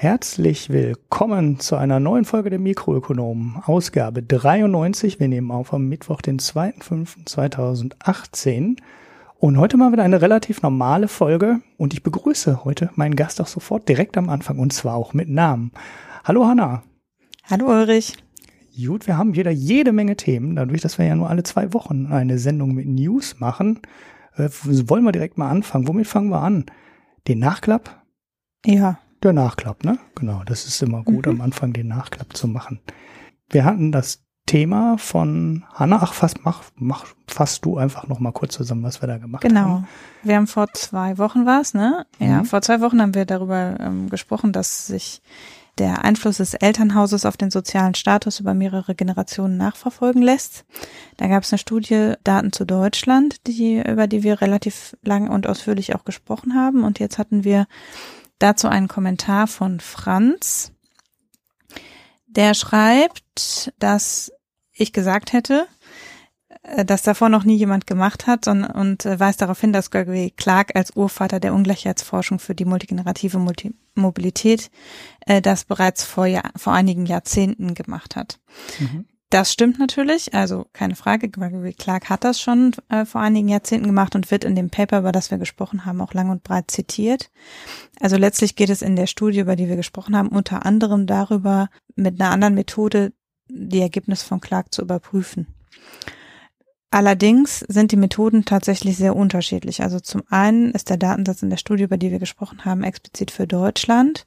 Herzlich willkommen zu einer neuen Folge der Mikroökonomen, Ausgabe 93. Wir nehmen auf am Mittwoch, den 2.5.2018. Und heute mal wieder eine relativ normale Folge. Und ich begrüße heute meinen Gast auch sofort direkt am Anfang und zwar auch mit Namen. Hallo Hanna. Hallo Ulrich. Gut, wir haben wieder jede Menge Themen. Dadurch, dass wir ja nur alle zwei Wochen eine Sendung mit News machen, äh, wollen wir direkt mal anfangen. Womit fangen wir an? Den Nachklapp? Ja. Der Nachklapp, ne? Genau, das ist immer gut, mhm. am Anfang den Nachklapp zu machen. Wir hatten das Thema von Hanna. Ach, fast, mach, mach, fass du einfach noch mal kurz zusammen, was wir da gemacht genau. haben. Genau. Wir haben vor zwei Wochen was, ne? Ja, mhm. vor zwei Wochen haben wir darüber ähm, gesprochen, dass sich der Einfluss des Elternhauses auf den sozialen Status über mehrere Generationen nachverfolgen lässt. Da gab es eine Studie Daten zu Deutschland, die, über die wir relativ lang und ausführlich auch gesprochen haben. Und jetzt hatten wir Dazu einen Kommentar von Franz. Der schreibt, dass ich gesagt hätte, äh, dass davor noch nie jemand gemacht hat sondern, und äh, weist darauf hin, dass Gregory Clark als Urvater der Ungleichheitsforschung für die multigenerative Multi Mobilität äh, das bereits vor, Jahr, vor einigen Jahrzehnten gemacht hat. Mhm. Das stimmt natürlich, also keine Frage. Gregory Clark hat das schon äh, vor einigen Jahrzehnten gemacht und wird in dem Paper, über das wir gesprochen haben, auch lang und breit zitiert. Also letztlich geht es in der Studie, über die wir gesprochen haben, unter anderem darüber, mit einer anderen Methode die Ergebnisse von Clark zu überprüfen. Allerdings sind die Methoden tatsächlich sehr unterschiedlich. Also zum einen ist der Datensatz in der Studie, über die wir gesprochen haben, explizit für Deutschland,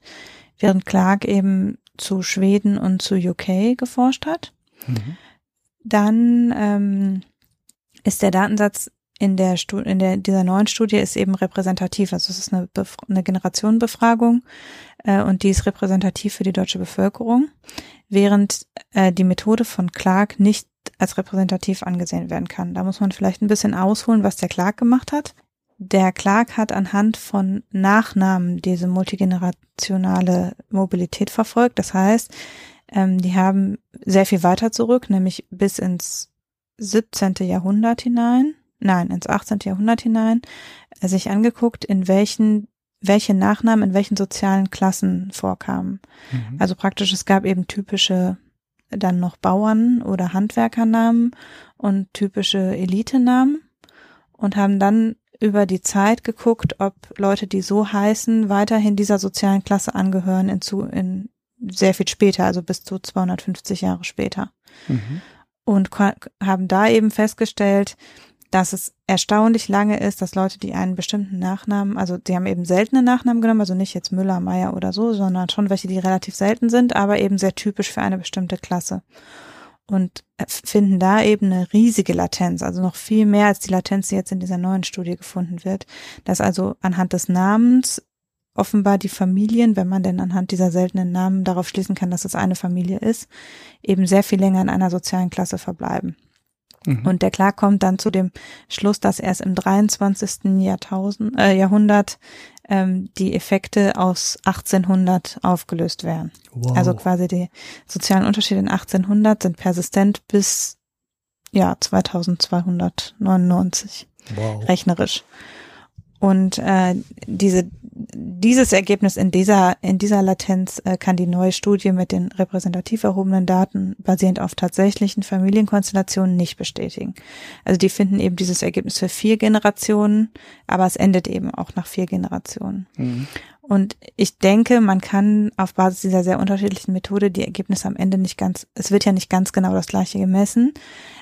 während Clark eben zu Schweden und zu UK geforscht hat. Mhm. Dann ähm, ist der Datensatz in der, Stu in der dieser neuen Studie ist eben repräsentativ. Also es ist eine, Bef eine Generationenbefragung äh, und die ist repräsentativ für die deutsche Bevölkerung, während äh, die Methode von Clark nicht als repräsentativ angesehen werden kann. Da muss man vielleicht ein bisschen ausholen, was der Clark gemacht hat. Der Clark hat anhand von Nachnamen diese multigenerationale Mobilität verfolgt. Das heißt, ähm, die haben sehr viel weiter zurück, nämlich bis ins 17. Jahrhundert hinein, nein, ins 18. Jahrhundert hinein, äh, sich angeguckt, in welchen welche Nachnamen in welchen sozialen Klassen vorkamen. Mhm. Also praktisch, es gab eben typische dann noch Bauern oder Handwerkernamen und typische Elitenamen und haben dann über die Zeit geguckt, ob Leute, die so heißen, weiterhin dieser sozialen Klasse angehören in, zu, in sehr viel später, also bis zu 250 Jahre später. Mhm. Und haben da eben festgestellt, dass es erstaunlich lange ist, dass Leute, die einen bestimmten Nachnamen, also die haben eben seltene Nachnamen genommen, also nicht jetzt Müller, Meier oder so, sondern schon welche, die relativ selten sind, aber eben sehr typisch für eine bestimmte Klasse. Und finden da eben eine riesige Latenz, also noch viel mehr als die Latenz, die jetzt in dieser neuen Studie gefunden wird, dass also anhand des Namens offenbar die Familien, wenn man denn anhand dieser seltenen Namen darauf schließen kann, dass es eine Familie ist, eben sehr viel länger in einer sozialen Klasse verbleiben. Mhm. Und der Clark kommt dann zu dem Schluss, dass erst im 23. Jahrtausend, äh, Jahrhundert ähm, die Effekte aus 1800 aufgelöst werden. Wow. Also quasi die sozialen Unterschiede in 1800 sind persistent bis ja 2299 wow. rechnerisch. Und äh, diese dieses Ergebnis in dieser, in dieser Latenz äh, kann die neue Studie mit den repräsentativ erhobenen Daten basierend auf tatsächlichen Familienkonstellationen nicht bestätigen. Also die finden eben dieses Ergebnis für vier Generationen, aber es endet eben auch nach vier Generationen. Mhm. Und ich denke, man kann auf Basis dieser sehr unterschiedlichen Methode die Ergebnisse am Ende nicht ganz, es wird ja nicht ganz genau das gleiche gemessen.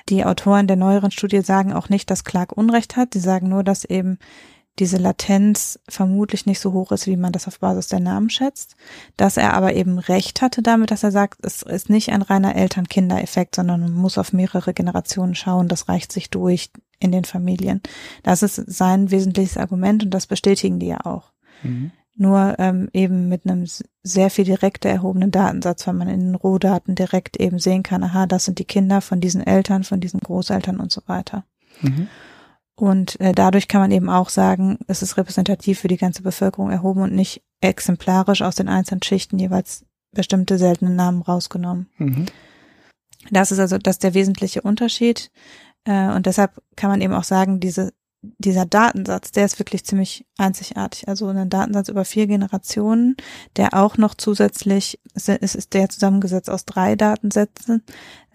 Die Autoren der neueren Studie sagen auch nicht, dass Clark Unrecht hat. Sie sagen nur, dass eben diese Latenz vermutlich nicht so hoch ist, wie man das auf Basis der Namen schätzt, dass er aber eben recht hatte damit, dass er sagt, es ist nicht ein reiner Eltern-Kinder-Effekt, sondern man muss auf mehrere Generationen schauen, das reicht sich durch in den Familien. Das ist sein wesentliches Argument und das bestätigen die ja auch. Mhm. Nur ähm, eben mit einem sehr viel direkter erhobenen Datensatz, weil man in den Rohdaten direkt eben sehen kann, aha, das sind die Kinder von diesen Eltern, von diesen Großeltern und so weiter. Mhm. Und äh, dadurch kann man eben auch sagen, es ist repräsentativ für die ganze Bevölkerung erhoben und nicht exemplarisch aus den einzelnen Schichten jeweils bestimmte seltene Namen rausgenommen. Mhm. Das ist also das ist der wesentliche Unterschied. Äh, und deshalb kann man eben auch sagen, diese dieser Datensatz, der ist wirklich ziemlich einzigartig. Also ein Datensatz über vier Generationen, der auch noch zusätzlich, es ist der zusammengesetzt aus drei Datensätzen,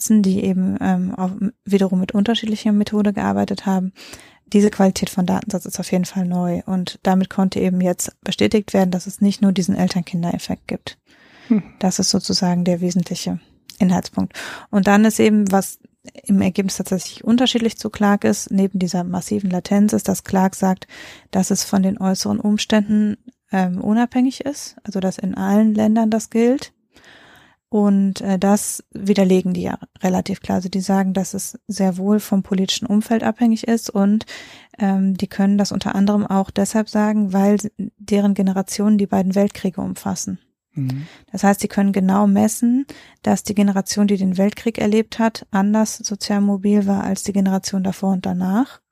die eben ähm, auch wiederum mit unterschiedlicher Methode gearbeitet haben. Diese Qualität von Datensatz ist auf jeden Fall neu und damit konnte eben jetzt bestätigt werden, dass es nicht nur diesen Eltern-Kinder-Effekt gibt. Hm. Das ist sozusagen der wesentliche Inhaltspunkt. Und dann ist eben, was im Ergebnis tatsächlich unterschiedlich zu Clark ist, neben dieser massiven Latenz ist, dass Clark sagt, dass es von den äußeren Umständen ähm, unabhängig ist, also dass in allen Ländern das gilt. Und äh, das widerlegen die ja relativ klar. Also die sagen, dass es sehr wohl vom politischen Umfeld abhängig ist und ähm, die können das unter anderem auch deshalb sagen, weil deren Generationen die beiden Weltkriege umfassen. Mhm. Das heißt, sie können genau messen, dass die Generation, die den Weltkrieg erlebt hat, anders sozial mobil war als die Generation davor und danach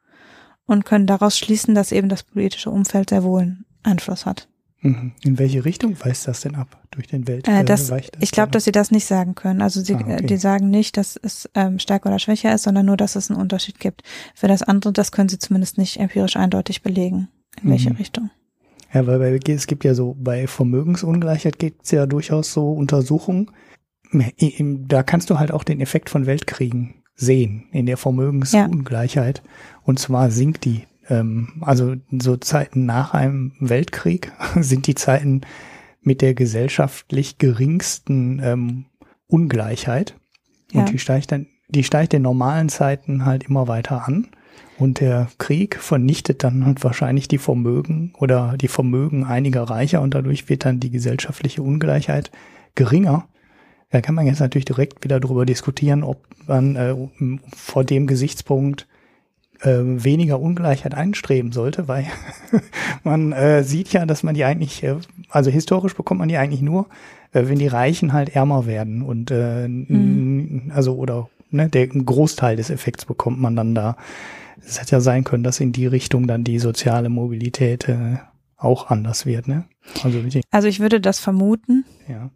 und können daraus schließen, dass eben das politische Umfeld sehr wohl Einfluss hat. Mhm. In welche Richtung weist das denn ab durch den Welt? Äh, das, das ich glaube, dass sie das nicht sagen können. Also sie, ah, okay. die sagen nicht, dass es ähm, stärker oder schwächer ist, sondern nur, dass es einen Unterschied gibt. Für das andere, das können sie zumindest nicht empirisch eindeutig belegen, in welche mhm. Richtung. Ja, weil bei, es gibt ja so, bei Vermögensungleichheit gibt es ja durchaus so Untersuchungen. Da kannst du halt auch den Effekt von Weltkriegen sehen in der Vermögensungleichheit. Ja. Und zwar sinkt die. Ähm, also so Zeiten nach einem Weltkrieg sind die Zeiten mit der gesellschaftlich geringsten ähm, Ungleichheit. Und ja. die steigt dann, die steigt in normalen Zeiten halt immer weiter an. Und der Krieg vernichtet dann halt wahrscheinlich die Vermögen oder die Vermögen einiger Reicher und dadurch wird dann die gesellschaftliche Ungleichheit geringer. Da kann man jetzt natürlich direkt wieder darüber diskutieren, ob man äh, vor dem Gesichtspunkt äh, weniger Ungleichheit einstreben sollte, weil man äh, sieht ja, dass man die eigentlich, äh, also historisch bekommt man die eigentlich nur, äh, wenn die Reichen halt ärmer werden und äh, mhm. also oder ne, der Großteil des Effekts bekommt man dann da es hätte ja sein können, dass in die Richtung dann die soziale Mobilität äh, auch anders wird, ne? Also, also ich würde das vermuten. Ja.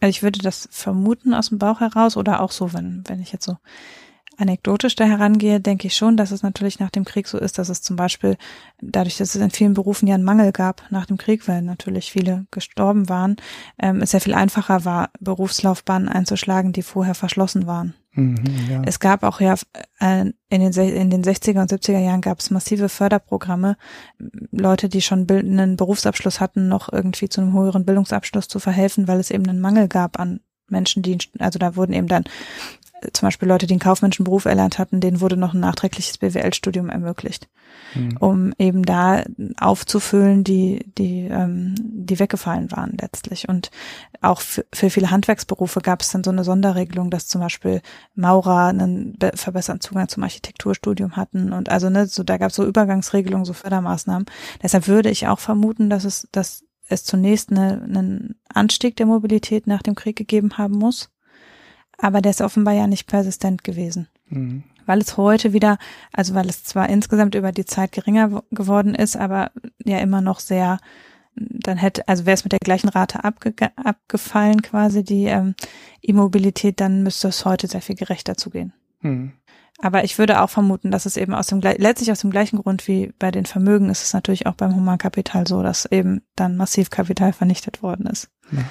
Also ich würde das vermuten aus dem Bauch heraus oder auch so, wenn, wenn ich jetzt so anekdotisch da herangehe, denke ich schon, dass es natürlich nach dem Krieg so ist, dass es zum Beispiel dadurch, dass es in vielen Berufen ja einen Mangel gab nach dem Krieg, weil natürlich viele gestorben waren, ähm, es sehr viel einfacher war, Berufslaufbahnen einzuschlagen, die vorher verschlossen waren. Mhm, ja. Es gab auch ja äh, in den, in den 60er und 70er Jahren gab es massive Förderprogramme, Leute, die schon einen Berufsabschluss hatten, noch irgendwie zu einem höheren Bildungsabschluss zu verhelfen, weil es eben einen Mangel gab an Menschen, die, also da wurden eben dann zum Beispiel Leute, die einen kaufmännischen Beruf erlernt hatten, denen wurde noch ein nachträgliches BWL-Studium ermöglicht, mhm. um eben da aufzufüllen, die die ähm, die weggefallen waren letztlich. Und auch für, für viele Handwerksberufe gab es dann so eine Sonderregelung, dass zum Beispiel Maurer einen verbesserten Zugang zum Architekturstudium hatten und also ne, so da gab es so Übergangsregelungen, so Fördermaßnahmen. Deshalb würde ich auch vermuten, dass es dass es zunächst eine, einen Anstieg der Mobilität nach dem Krieg gegeben haben muss aber der ist offenbar ja nicht persistent gewesen. Mhm. Weil es heute wieder, also weil es zwar insgesamt über die Zeit geringer geworden ist, aber ja immer noch sehr, dann hätte, also wäre es mit der gleichen Rate abge abgefallen quasi die ähm, Immobilität, dann müsste es heute sehr viel gerechter zugehen. Mhm. Aber ich würde auch vermuten, dass es eben aus dem letztlich aus dem gleichen Grund wie bei den Vermögen ist es natürlich auch beim Humankapital so, dass eben dann massiv Kapital vernichtet worden ist. Ja.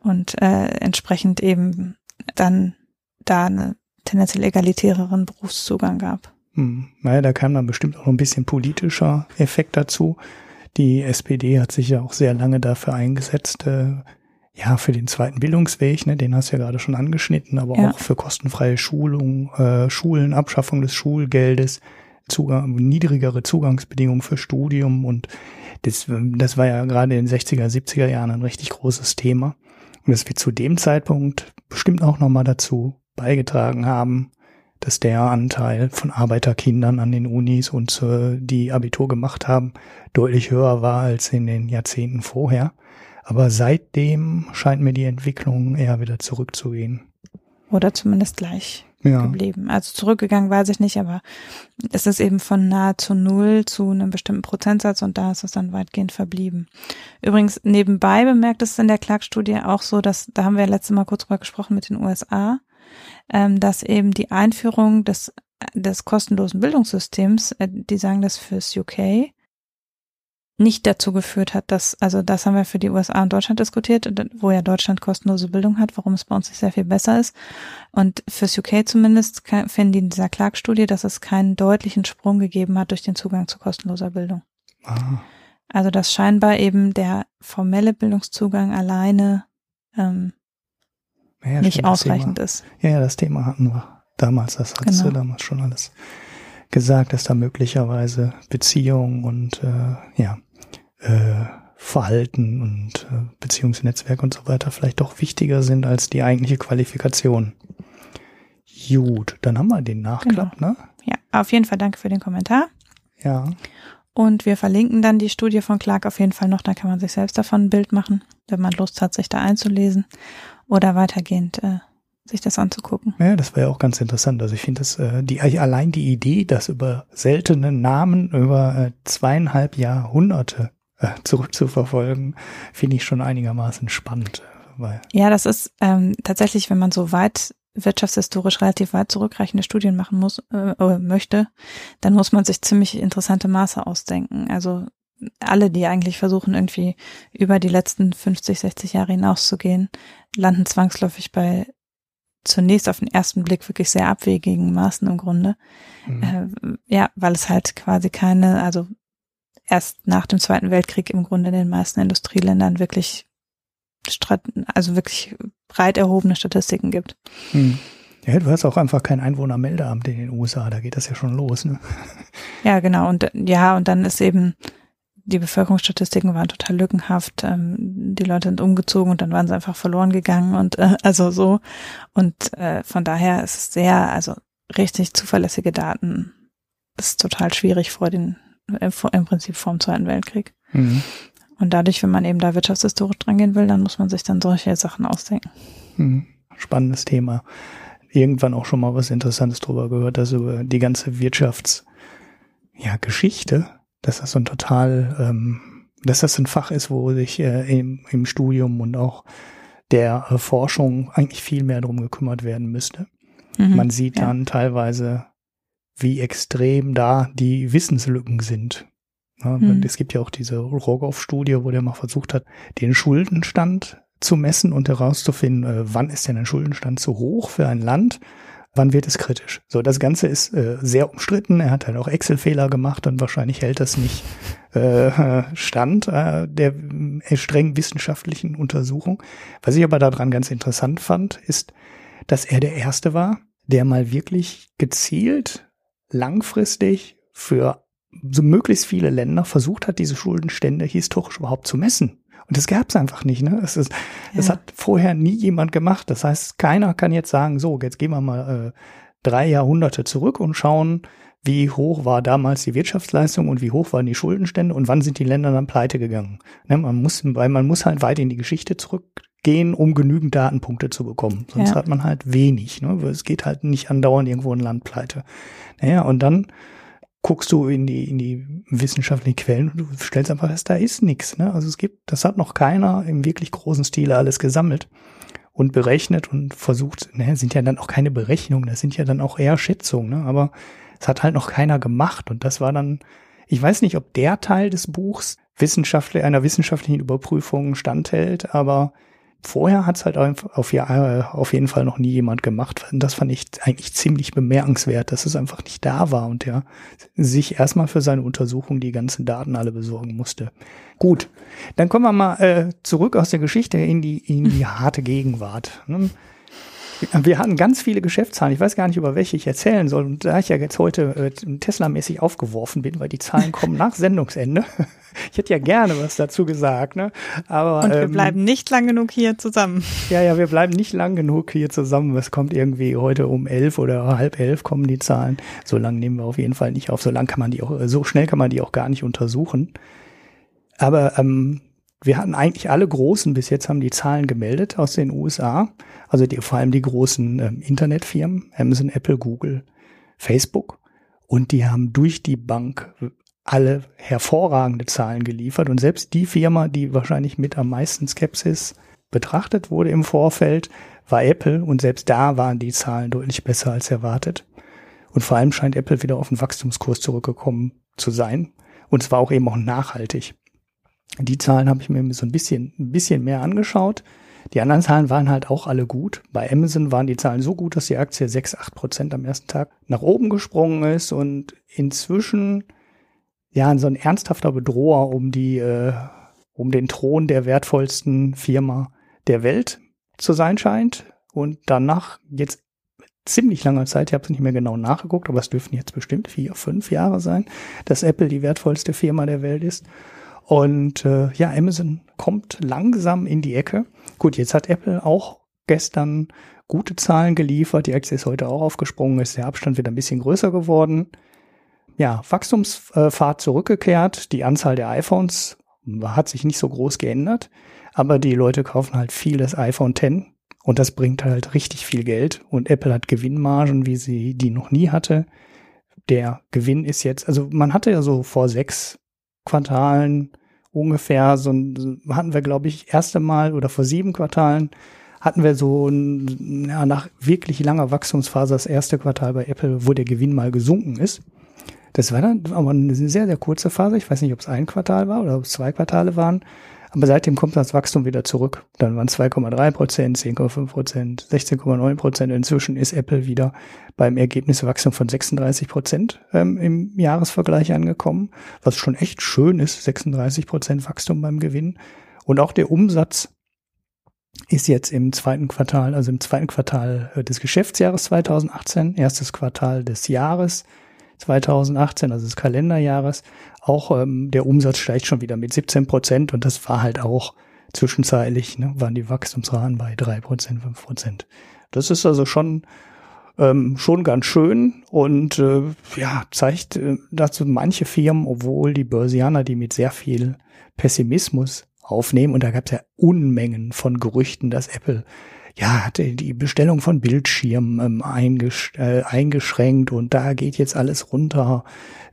Und äh, entsprechend eben dann da eine tendenziell egalitäreren Berufszugang gab. Hm. Naja, da kam dann bestimmt auch ein bisschen politischer Effekt dazu. Die SPD hat sich ja auch sehr lange dafür eingesetzt, äh, ja, für den zweiten Bildungsweg, ne, den hast du ja gerade schon angeschnitten, aber ja. auch für kostenfreie Schulung, äh, Schulen, Abschaffung des Schulgeldes, Zugang, niedrigere Zugangsbedingungen für Studium und das, das war ja gerade in den 60er, 70er Jahren ein richtig großes Thema. Und dass wir zu dem Zeitpunkt bestimmt auch nochmal dazu beigetragen haben, dass der Anteil von Arbeiterkindern an den Unis und äh, die Abitur gemacht haben, deutlich höher war als in den Jahrzehnten vorher. Aber seitdem scheint mir die Entwicklung eher wieder zurückzugehen. Oder zumindest gleich ja. geblieben. Also zurückgegangen weiß ich nicht, aber es ist eben von nahezu null zu einem bestimmten Prozentsatz und da ist es dann weitgehend verblieben. Übrigens, nebenbei bemerkt es in der Clark-Studie auch so, dass, da haben wir ja letztes Mal kurz drüber gesprochen mit den USA, ähm, dass eben die Einführung des des kostenlosen Bildungssystems, äh, die sagen das fürs UK, nicht dazu geführt hat, dass, also das haben wir für die USA und Deutschland diskutiert, wo ja Deutschland kostenlose Bildung hat, warum es bei uns nicht sehr viel besser ist. Und fürs UK zumindest finden die in dieser Clark-Studie, dass es keinen deutlichen Sprung gegeben hat durch den Zugang zu kostenloser Bildung. Aha. Also dass scheinbar eben der formelle Bildungszugang alleine ähm, ja, nicht ausreichend ist. Ja, ja, das Thema hatten wir damals, das hat genau. du damals schon alles gesagt, dass da möglicherweise Beziehungen und äh, ja, äh, Verhalten und äh, Beziehungsnetzwerk und so weiter vielleicht doch wichtiger sind als die eigentliche Qualifikation. Gut, dann haben wir den Nachklapp, genau. ne? Ja, auf jeden Fall danke für den Kommentar. Ja. Und wir verlinken dann die Studie von Clark auf jeden Fall noch, da kann man sich selbst davon ein Bild machen, wenn man Lust hat, sich da einzulesen oder weitergehend äh, sich das anzugucken. Ja, das war ja auch ganz interessant. Also ich finde das, äh, die, allein die Idee, dass über seltene Namen über äh, zweieinhalb Jahrhunderte äh, zurückzuverfolgen, finde ich schon einigermaßen spannend. Weil ja, das ist ähm, tatsächlich, wenn man so weit wirtschaftshistorisch relativ weit zurückreichende Studien machen muss äh, möchte, dann muss man sich ziemlich interessante Maße ausdenken. Also alle, die eigentlich versuchen, irgendwie über die letzten 50, 60 Jahre hinauszugehen, landen zwangsläufig bei zunächst auf den ersten Blick wirklich sehr abwegigen Maßen im Grunde. Mhm. Äh, ja, weil es halt quasi keine, also erst nach dem Zweiten Weltkrieg im Grunde in den meisten Industrieländern wirklich also wirklich breit erhobene Statistiken gibt. Mhm. Ja, du hast auch einfach kein Einwohnermeldeamt in den USA, da geht das ja schon los, ne? Ja, genau. Und ja, und dann ist eben die Bevölkerungsstatistiken waren total lückenhaft. Ähm, die Leute sind umgezogen und dann waren sie einfach verloren gegangen und äh, also so. Und äh, von daher ist es sehr, also richtig zuverlässige Daten ist total schwierig vor den, äh, im Prinzip vor dem Zweiten Weltkrieg. Mhm. Und dadurch, wenn man eben da wirtschaftshistorisch drangehen will, dann muss man sich dann solche Sachen ausdenken. Mhm. Spannendes Thema. Irgendwann auch schon mal was Interessantes drüber gehört, dass über die ganze Wirtschafts, ja, dass das so ein total, ähm, dass das ein Fach ist, wo sich äh, im, im Studium und auch der äh, Forschung eigentlich viel mehr drum gekümmert werden müsste. Mhm, Man sieht ja. dann teilweise, wie extrem da die Wissenslücken sind. Ja, mhm. Es gibt ja auch diese Rogoff-Studie, wo der mal versucht hat, den Schuldenstand zu messen und herauszufinden, äh, wann ist denn ein Schuldenstand zu hoch für ein Land wann wird es kritisch? So, das Ganze ist äh, sehr umstritten. Er hat halt auch Excel-Fehler gemacht und wahrscheinlich hält das nicht äh, stand äh, der äh, streng wissenschaftlichen Untersuchung. Was ich aber daran ganz interessant fand, ist, dass er der Erste war, der mal wirklich gezielt langfristig für so möglichst viele Länder versucht hat, diese Schuldenstände historisch überhaupt zu messen. Und das gab es einfach nicht. Ne? Es, ist, ja. es hat vorher nie jemand gemacht. Das heißt, keiner kann jetzt sagen, so, jetzt gehen wir mal äh, drei Jahrhunderte zurück und schauen, wie hoch war damals die Wirtschaftsleistung und wie hoch waren die Schuldenstände und wann sind die Länder dann pleite gegangen. Ne? Man muss, weil man muss halt weit in die Geschichte zurückgehen, um genügend Datenpunkte zu bekommen. Sonst ja. hat man halt wenig. Ne? Es geht halt nicht andauernd irgendwo ein Land pleite. Naja, und dann guckst du in die, in die wissenschaftlichen Quellen und du stellst einfach fest, da ist nichts. Ne? Also es gibt, das hat noch keiner im wirklich großen Stile alles gesammelt und berechnet und versucht, ne, sind ja dann auch keine Berechnungen, das sind ja dann auch eher Schätzungen, ne? aber es hat halt noch keiner gemacht und das war dann, ich weiß nicht, ob der Teil des Buchs wissenschaftlich, einer wissenschaftlichen Überprüfung standhält, aber vorher hat es halt auf, ja, auf jeden Fall noch nie jemand gemacht. Das fand ich eigentlich ziemlich bemerkenswert, dass es einfach nicht da war und er sich erstmal für seine Untersuchung die ganzen Daten alle besorgen musste. Gut, dann kommen wir mal äh, zurück aus der Geschichte in die, in die harte Gegenwart. Ne? Wir hatten ganz viele Geschäftszahlen. Ich weiß gar nicht, über welche ich erzählen soll. Und da ich ja jetzt heute äh, Tesla-mäßig aufgeworfen bin, weil die Zahlen kommen nach Sendungsende. ich hätte ja gerne was dazu gesagt, ne? Aber und wir ähm, bleiben nicht lang genug hier zusammen. Ja, ja, wir bleiben nicht lang genug hier zusammen. Es kommt irgendwie heute um elf oder halb elf kommen die Zahlen. So lang nehmen wir auf jeden Fall nicht auf. So lang kann man die auch, so schnell kann man die auch gar nicht untersuchen. Aber ähm, wir hatten eigentlich alle großen, bis jetzt haben die Zahlen gemeldet aus den USA, also die, vor allem die großen ähm, Internetfirmen, Amazon, Apple, Google, Facebook. Und die haben durch die Bank alle hervorragende Zahlen geliefert. Und selbst die Firma, die wahrscheinlich mit am meisten Skepsis betrachtet wurde im Vorfeld, war Apple. Und selbst da waren die Zahlen deutlich besser als erwartet. Und vor allem scheint Apple wieder auf den Wachstumskurs zurückgekommen zu sein. Und zwar auch eben auch nachhaltig. Die Zahlen habe ich mir so ein bisschen, ein bisschen mehr angeschaut. Die anderen Zahlen waren halt auch alle gut. Bei Amazon waren die Zahlen so gut, dass die Aktie 6, 8 Prozent am ersten Tag nach oben gesprungen ist und inzwischen ja so ein ernsthafter Bedroher um die, äh, um den Thron der wertvollsten Firma der Welt zu sein scheint. Und danach jetzt ziemlich langer Zeit, ich habe es nicht mehr genau nachgeguckt, aber es dürften jetzt bestimmt vier, fünf Jahre sein, dass Apple die wertvollste Firma der Welt ist. Und äh, ja, Amazon kommt langsam in die Ecke. Gut, jetzt hat Apple auch gestern gute Zahlen geliefert. Die Aktie ist heute auch aufgesprungen, ist der Abstand wieder ein bisschen größer geworden. Ja, Wachstumsfahrt zurückgekehrt. Die Anzahl der iPhones hat sich nicht so groß geändert, aber die Leute kaufen halt viel das iPhone 10 und das bringt halt richtig viel Geld und Apple hat Gewinnmargen, wie sie die noch nie hatte. Der Gewinn ist jetzt, also man hatte ja so vor sechs Quartalen ungefähr so hatten wir, glaube ich, erste Mal oder vor sieben Quartalen hatten wir so ja, nach wirklich langer Wachstumsphase das erste Quartal bei Apple, wo der Gewinn mal gesunken ist. Das war dann aber eine sehr, sehr kurze Phase. Ich weiß nicht, ob es ein Quartal war oder ob es zwei Quartale waren. Aber seitdem kommt das Wachstum wieder zurück. Dann waren 2,3 Prozent, 10,5 Prozent, 16,9 Prozent. Inzwischen ist Apple wieder beim Ergebniswachstum von 36 Prozent ähm, im Jahresvergleich angekommen, was schon echt schön ist. 36 Prozent Wachstum beim Gewinn. Und auch der Umsatz ist jetzt im zweiten Quartal, also im zweiten Quartal äh, des Geschäftsjahres 2018, erstes Quartal des Jahres 2018, also des Kalenderjahres, auch ähm, der Umsatz steigt schon wieder mit 17 Prozent und das war halt auch zwischenzeitlich, ne, waren die Wachstumsraten bei drei Prozent, fünf Prozent. Das ist also schon ähm, schon ganz schön und äh, ja zeigt, äh, dass manche Firmen, obwohl die Börsianer die mit sehr viel Pessimismus aufnehmen und da gab es ja Unmengen von Gerüchten, dass Apple ja, hat die Bestellung von Bildschirmen ähm, äh, eingeschränkt und da geht jetzt alles runter.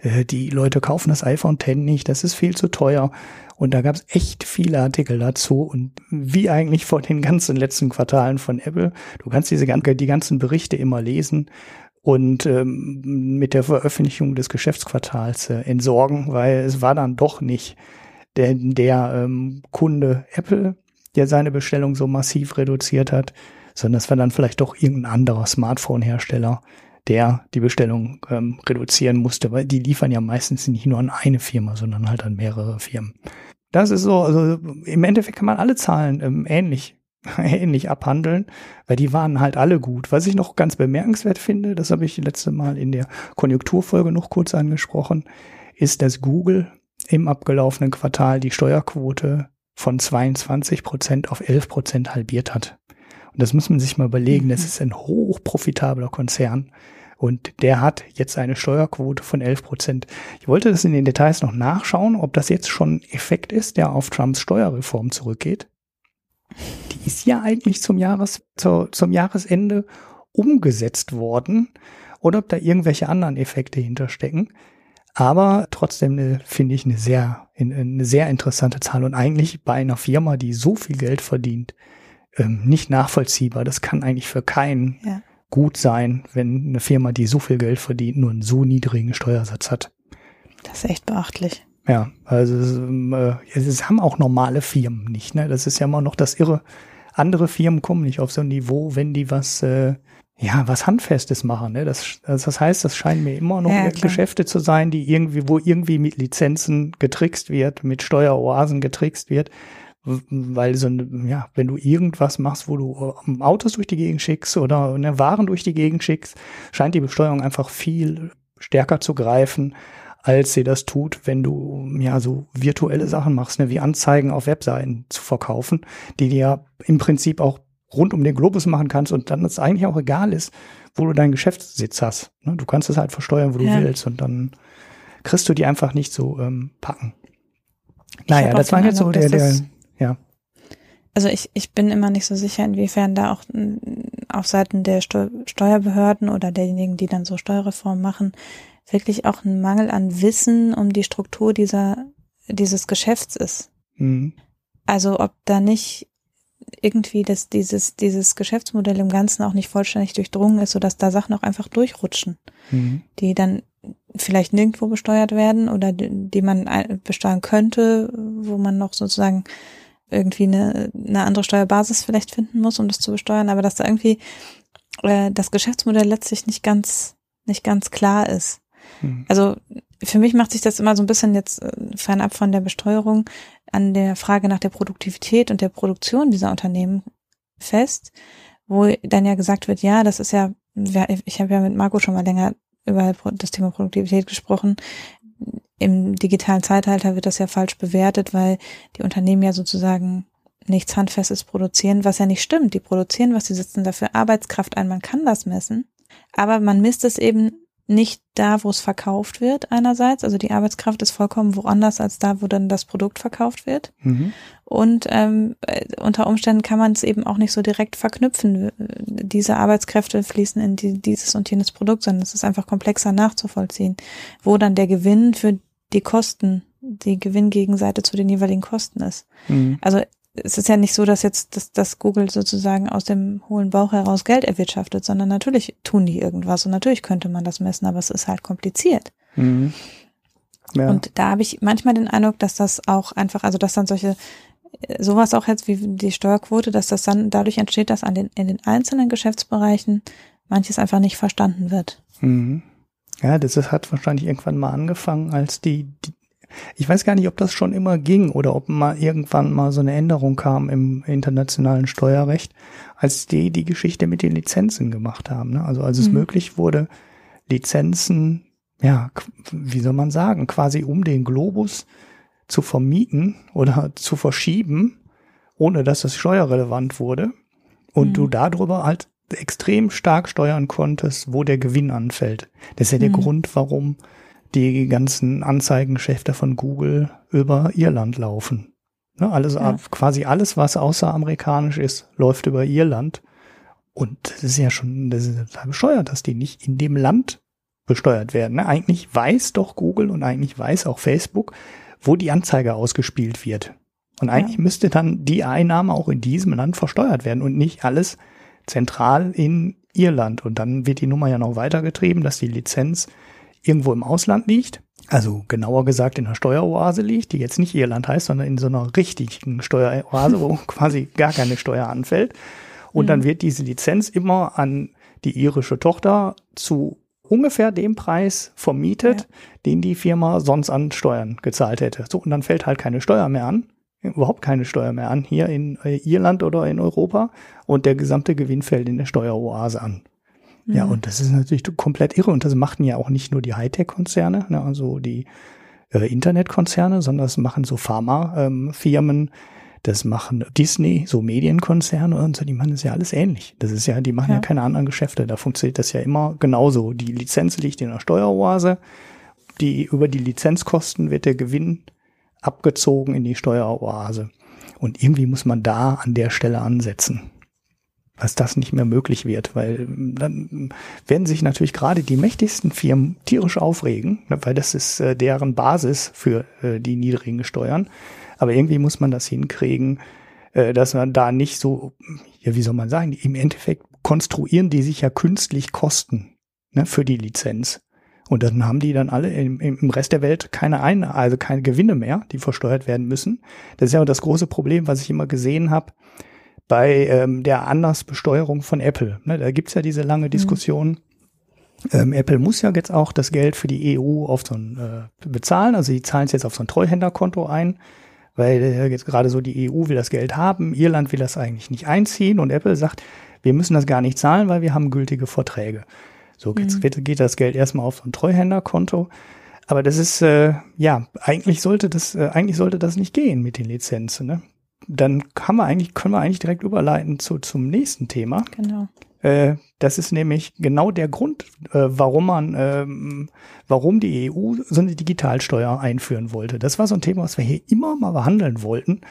Äh, die Leute kaufen das iPhone X nicht, das ist viel zu teuer. Und da gab es echt viele Artikel dazu und wie eigentlich vor den ganzen letzten Quartalen von Apple. Du kannst diese die ganzen Berichte immer lesen und ähm, mit der Veröffentlichung des Geschäftsquartals äh, entsorgen, weil es war dann doch nicht der, der ähm, Kunde Apple, der seine Bestellung so massiv reduziert hat, sondern es war dann vielleicht doch irgendein anderer Smartphone-Hersteller, der die Bestellung ähm, reduzieren musste, weil die liefern ja meistens nicht nur an eine Firma, sondern halt an mehrere Firmen. Das ist so, also im Endeffekt kann man alle Zahlen ähm, ähnlich ähnlich abhandeln, weil die waren halt alle gut. Was ich noch ganz bemerkenswert finde, das habe ich letzte Mal in der Konjunkturfolge noch kurz angesprochen, ist, dass Google im abgelaufenen Quartal die Steuerquote von 22 Prozent auf 11 Prozent halbiert hat. Und das muss man sich mal überlegen. Das mhm. ist ein hochprofitabler Konzern. Und der hat jetzt eine Steuerquote von 11 Prozent. Ich wollte das in den Details noch nachschauen, ob das jetzt schon Effekt ist, der auf Trumps Steuerreform zurückgeht. Die ist ja eigentlich zum, Jahres, zu, zum Jahresende umgesetzt worden oder ob da irgendwelche anderen Effekte hinterstecken. Aber trotzdem finde ich eine sehr, eine sehr interessante Zahl und eigentlich bei einer Firma, die so viel Geld verdient, ähm, nicht nachvollziehbar. Das kann eigentlich für keinen ja. gut sein, wenn eine Firma, die so viel Geld verdient, nur einen so niedrigen Steuersatz hat. Das ist echt beachtlich. Ja, also es, äh, es haben auch normale Firmen nicht. Ne? Das ist ja immer noch das Irre. Andere Firmen kommen nicht auf so ein Niveau, wenn die was äh, ja, was Handfestes machen. Ne? Das, das heißt, das scheinen mir immer noch ja, Geschäfte zu sein, die irgendwie, wo irgendwie mit Lizenzen getrickst wird, mit Steueroasen getrickst wird. Weil so, ja, wenn du irgendwas machst, wo du ähm, Autos durch die Gegend schickst oder ne, Waren durch die Gegend schickst, scheint die Besteuerung einfach viel stärker zu greifen, als sie das tut, wenn du ja so virtuelle Sachen machst, ne, wie Anzeigen auf Webseiten zu verkaufen, die dir ja im Prinzip auch rund um den Globus machen kannst und dann es eigentlich auch egal ist, wo du deinen Geschäftssitz hast. Ne? Du kannst es halt versteuern, wo du ja. willst und dann kriegst du die einfach nicht so ähm, packen. Naja, das war jetzt so der, der, ja. Also ich, ich bin immer nicht so sicher, inwiefern da auch auf Seiten der Steuerbehörden oder derjenigen, die dann so Steuerreformen machen, wirklich auch ein Mangel an Wissen um die Struktur dieser, dieses Geschäfts ist. Mhm. Also ob da nicht irgendwie dass dieses, dieses Geschäftsmodell im Ganzen auch nicht vollständig durchdrungen ist, sodass da Sachen auch einfach durchrutschen, mhm. die dann vielleicht nirgendwo besteuert werden oder die, die man besteuern könnte, wo man noch sozusagen irgendwie eine, eine andere Steuerbasis vielleicht finden muss, um das zu besteuern, aber dass da irgendwie äh, das Geschäftsmodell letztlich nicht ganz, nicht ganz klar ist. Mhm. Also für mich macht sich das immer so ein bisschen jetzt äh, fernab von der Besteuerung an der Frage nach der Produktivität und der Produktion dieser Unternehmen fest, wo dann ja gesagt wird, ja, das ist ja, ich habe ja mit Marco schon mal länger über das Thema Produktivität gesprochen. Im digitalen Zeitalter wird das ja falsch bewertet, weil die Unternehmen ja sozusagen nichts Handfestes produzieren, was ja nicht stimmt. Die produzieren was, die setzen dafür Arbeitskraft ein, man kann das messen. Aber man misst es eben nicht da, wo es verkauft wird einerseits. Also die Arbeitskraft ist vollkommen woanders als da, wo dann das Produkt verkauft wird. Mhm. Und ähm, äh, unter Umständen kann man es eben auch nicht so direkt verknüpfen. Diese Arbeitskräfte fließen in die, dieses und jenes Produkt, sondern es ist einfach komplexer nachzuvollziehen, wo dann der Gewinn für die Kosten, die Gewinngegenseite zu den jeweiligen Kosten ist. Mhm. Also es ist ja nicht so, dass jetzt dass, dass Google sozusagen aus dem hohlen Bauch heraus Geld erwirtschaftet, sondern natürlich tun die irgendwas und natürlich könnte man das messen, aber es ist halt kompliziert. Mhm. Ja. Und da habe ich manchmal den Eindruck, dass das auch einfach, also dass dann solche sowas auch jetzt wie die Steuerquote, dass das dann dadurch entsteht, dass an den in den einzelnen Geschäftsbereichen manches einfach nicht verstanden wird. Mhm. Ja, das hat wahrscheinlich irgendwann mal angefangen, als die, die ich weiß gar nicht, ob das schon immer ging oder ob mal irgendwann mal so eine Änderung kam im internationalen Steuerrecht, als die die Geschichte mit den Lizenzen gemacht haben. Ne? Also als es mhm. möglich wurde, Lizenzen, ja, wie soll man sagen, quasi um den Globus zu vermieten oder zu verschieben, ohne dass es steuerrelevant wurde. Und mhm. du darüber halt extrem stark steuern konntest, wo der Gewinn anfällt. Das ist ja der mhm. Grund, warum die ganzen Anzeigengeschäfte von Google über Irland laufen. Ne, alles, ja. quasi alles, was außeramerikanisch ist, läuft über Irland. Und das ist ja schon, das ist total bescheuert, dass die nicht in dem Land besteuert werden. Ne? Eigentlich weiß doch Google und eigentlich weiß auch Facebook, wo die Anzeige ausgespielt wird. Und eigentlich ja. müsste dann die Einnahme auch in diesem Land versteuert werden und nicht alles zentral in Irland. Und dann wird die Nummer ja noch weitergetrieben, dass die Lizenz irgendwo im Ausland liegt, also genauer gesagt in einer Steueroase liegt, die jetzt nicht Irland heißt, sondern in so einer richtigen Steueroase, wo quasi gar keine Steuer anfällt. Und mhm. dann wird diese Lizenz immer an die irische Tochter zu ungefähr dem Preis vermietet, ja. den die Firma sonst an Steuern gezahlt hätte. So, und dann fällt halt keine Steuer mehr an, überhaupt keine Steuer mehr an, hier in äh, Irland oder in Europa. Und der gesamte Gewinn fällt in der Steueroase an. Ja, mhm. und das ist natürlich komplett irre. Und das machten ja auch nicht nur die Hightech-Konzerne, ne, also die äh, Internetkonzerne, sondern das machen so Pharma-Firmen, ähm, das machen Disney, so Medienkonzerne und so, die machen das ja alles ähnlich. Das ist ja, die machen ja, ja keine anderen Geschäfte. Da funktioniert das ja immer genauso. Die Lizenz liegt in der Steueroase. Die, über die Lizenzkosten wird der Gewinn abgezogen in die Steueroase. Und irgendwie muss man da an der Stelle ansetzen was das nicht mehr möglich wird, weil ähm, dann werden sich natürlich gerade die mächtigsten Firmen tierisch aufregen, ne, weil das ist äh, deren Basis für äh, die niedrigen Steuern. Aber irgendwie muss man das hinkriegen, äh, dass man da nicht so, ja, wie soll man sagen, im Endeffekt konstruieren die sich ja künstlich Kosten ne, für die Lizenz. Und dann haben die dann alle im, im Rest der Welt keine ein, also keine Gewinne mehr, die versteuert werden müssen. Das ist ja das große Problem, was ich immer gesehen habe bei ähm, der Andersbesteuerung von Apple. Ne, da gibt's ja diese lange mhm. Diskussion. Mhm. Ähm, Apple muss ja jetzt auch das Geld für die EU auf so ein äh, bezahlen. Also die zahlen es jetzt auf so ein Treuhänderkonto ein, weil äh, jetzt gerade so die EU will das Geld haben, Irland will das eigentlich nicht einziehen und Apple sagt, wir müssen das gar nicht zahlen, weil wir haben gültige Verträge. So jetzt mhm. geht das Geld erstmal auf so ein Treuhänderkonto. Aber das ist äh, ja eigentlich sollte das äh, eigentlich sollte das nicht gehen mit den Lizenzen. Ne? Dann kann man eigentlich, können wir eigentlich direkt überleiten zu, zum nächsten Thema. Genau. Äh, das ist nämlich genau der Grund, äh, warum man, ähm, warum die EU so eine Digitalsteuer einführen wollte. Das war so ein Thema, was wir hier immer mal behandeln wollten,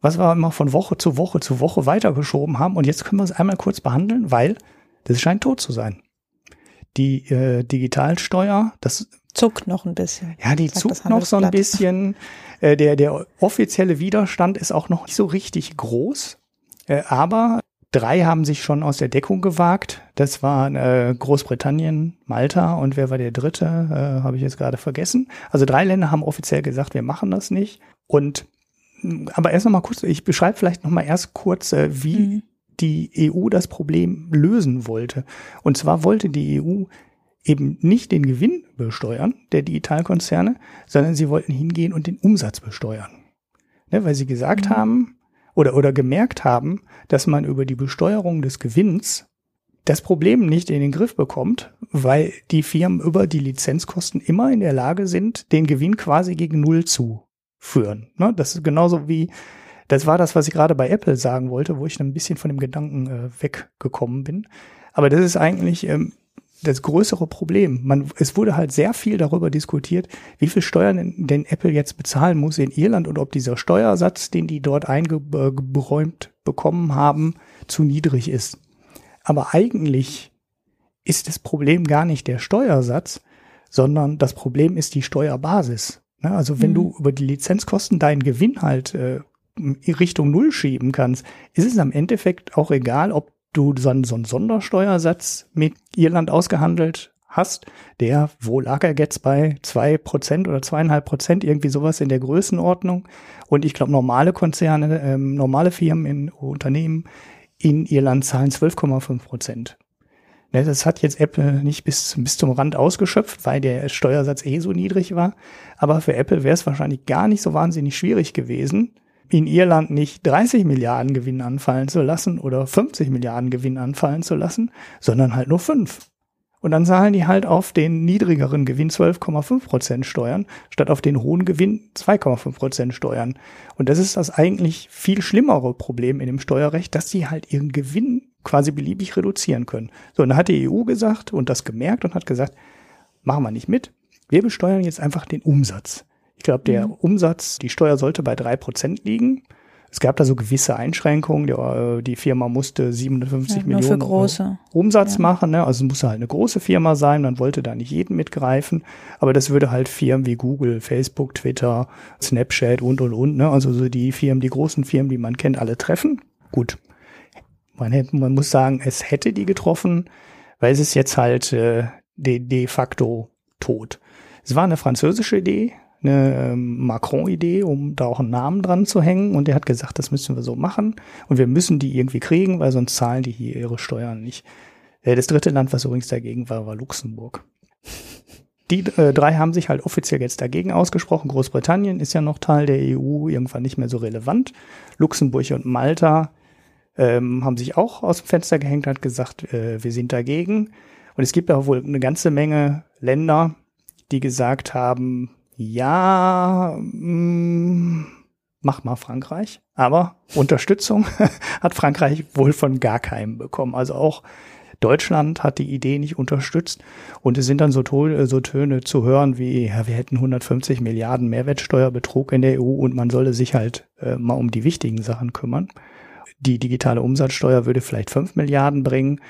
was wir immer von Woche zu Woche zu Woche weitergeschoben haben. Und jetzt können wir es einmal kurz behandeln, weil das scheint tot zu sein. Die äh, Digitalsteuer, das zuckt noch ein bisschen. Ja, die zuckt noch so ein bisschen. Äh, der, der offizielle Widerstand ist auch noch nicht so richtig groß. Äh, aber drei haben sich schon aus der Deckung gewagt. Das waren äh, Großbritannien, Malta und wer war der dritte? Äh, Habe ich jetzt gerade vergessen. Also drei Länder haben offiziell gesagt, wir machen das nicht. Und aber erst noch mal kurz, ich beschreibe vielleicht noch mal erst kurz, äh, wie mhm. die EU das Problem lösen wollte. Und zwar wollte die EU eben nicht den Gewinn besteuern der Digitalkonzerne, sondern sie wollten hingehen und den Umsatz besteuern. Ne, weil sie gesagt mhm. haben oder, oder gemerkt haben, dass man über die Besteuerung des Gewinns das Problem nicht in den Griff bekommt, weil die Firmen über die Lizenzkosten immer in der Lage sind, den Gewinn quasi gegen Null zu führen. Ne? Das ist genauso wie, das war das, was ich gerade bei Apple sagen wollte, wo ich ein bisschen von dem Gedanken äh, weggekommen bin. Aber das ist eigentlich ähm, das größere Problem. Man, es wurde halt sehr viel darüber diskutiert, wie viel Steuern denn Apple jetzt bezahlen muss in Irland und ob dieser Steuersatz, den die dort eingeräumt bekommen haben, zu niedrig ist. Aber eigentlich ist das Problem gar nicht der Steuersatz, sondern das Problem ist die Steuerbasis. Ne, also wenn mhm. du über die Lizenzkosten deinen Gewinn halt äh, Richtung Null schieben kannst, ist es am Endeffekt auch egal, ob du so einen, so einen Sondersteuersatz mit Irland ausgehandelt hast, der, wo lag er jetzt bei zwei Prozent oder zweieinhalb Prozent, irgendwie sowas in der Größenordnung. Und ich glaube, normale Konzerne, ähm, normale Firmen in Unternehmen in Irland zahlen 12,5 Prozent. Ne, das hat jetzt Apple nicht bis, bis zum Rand ausgeschöpft, weil der Steuersatz eh so niedrig war. Aber für Apple wäre es wahrscheinlich gar nicht so wahnsinnig schwierig gewesen, in Irland nicht 30 Milliarden Gewinn anfallen zu lassen oder 50 Milliarden Gewinn anfallen zu lassen, sondern halt nur fünf. Und dann zahlen die halt auf den niedrigeren Gewinn 12,5 Prozent Steuern, statt auf den hohen Gewinn 2,5 Prozent Steuern. Und das ist das eigentlich viel schlimmere Problem in dem Steuerrecht, dass sie halt ihren Gewinn quasi beliebig reduzieren können. So, und dann hat die EU gesagt und das gemerkt und hat gesagt, machen wir nicht mit. Wir besteuern jetzt einfach den Umsatz. Ich glaube, der mhm. Umsatz, die Steuer sollte bei drei Prozent liegen. Es gab da so gewisse Einschränkungen. Die, äh, die Firma musste 750 ja, Millionen Euro Umsatz ja. machen. Ne? Also es musste halt eine große Firma sein. Man wollte da nicht jeden mitgreifen. Aber das würde halt Firmen wie Google, Facebook, Twitter, Snapchat und, und, und. Ne? Also so die Firmen, die großen Firmen, die man kennt, alle treffen. Gut. Man, hätte, man muss sagen, es hätte die getroffen, weil es ist jetzt halt äh, de, de facto tot. Es war eine französische Idee, eine ähm, Macron-Idee, um da auch einen Namen dran zu hängen. Und der hat gesagt, das müssen wir so machen. Und wir müssen die irgendwie kriegen, weil sonst zahlen die hier ihre Steuern nicht. Äh, das dritte Land, was übrigens dagegen war, war Luxemburg. Die äh, drei haben sich halt offiziell jetzt dagegen ausgesprochen. Großbritannien ist ja noch Teil der EU, irgendwann nicht mehr so relevant. Luxemburg und Malta ähm, haben sich auch aus dem Fenster gehängt, hat gesagt, äh, wir sind dagegen. Und es gibt ja wohl eine ganze Menge Länder, die gesagt haben, ja, mh, mm, mach mal Frankreich. Aber Unterstützung hat Frankreich wohl von gar keinem bekommen. Also auch Deutschland hat die Idee nicht unterstützt. Und es sind dann so, so Töne zu hören wie, ja, wir hätten 150 Milliarden Mehrwertsteuerbetrug in der EU und man solle sich halt äh, mal um die wichtigen Sachen kümmern. Die digitale Umsatzsteuer würde vielleicht 5 Milliarden bringen.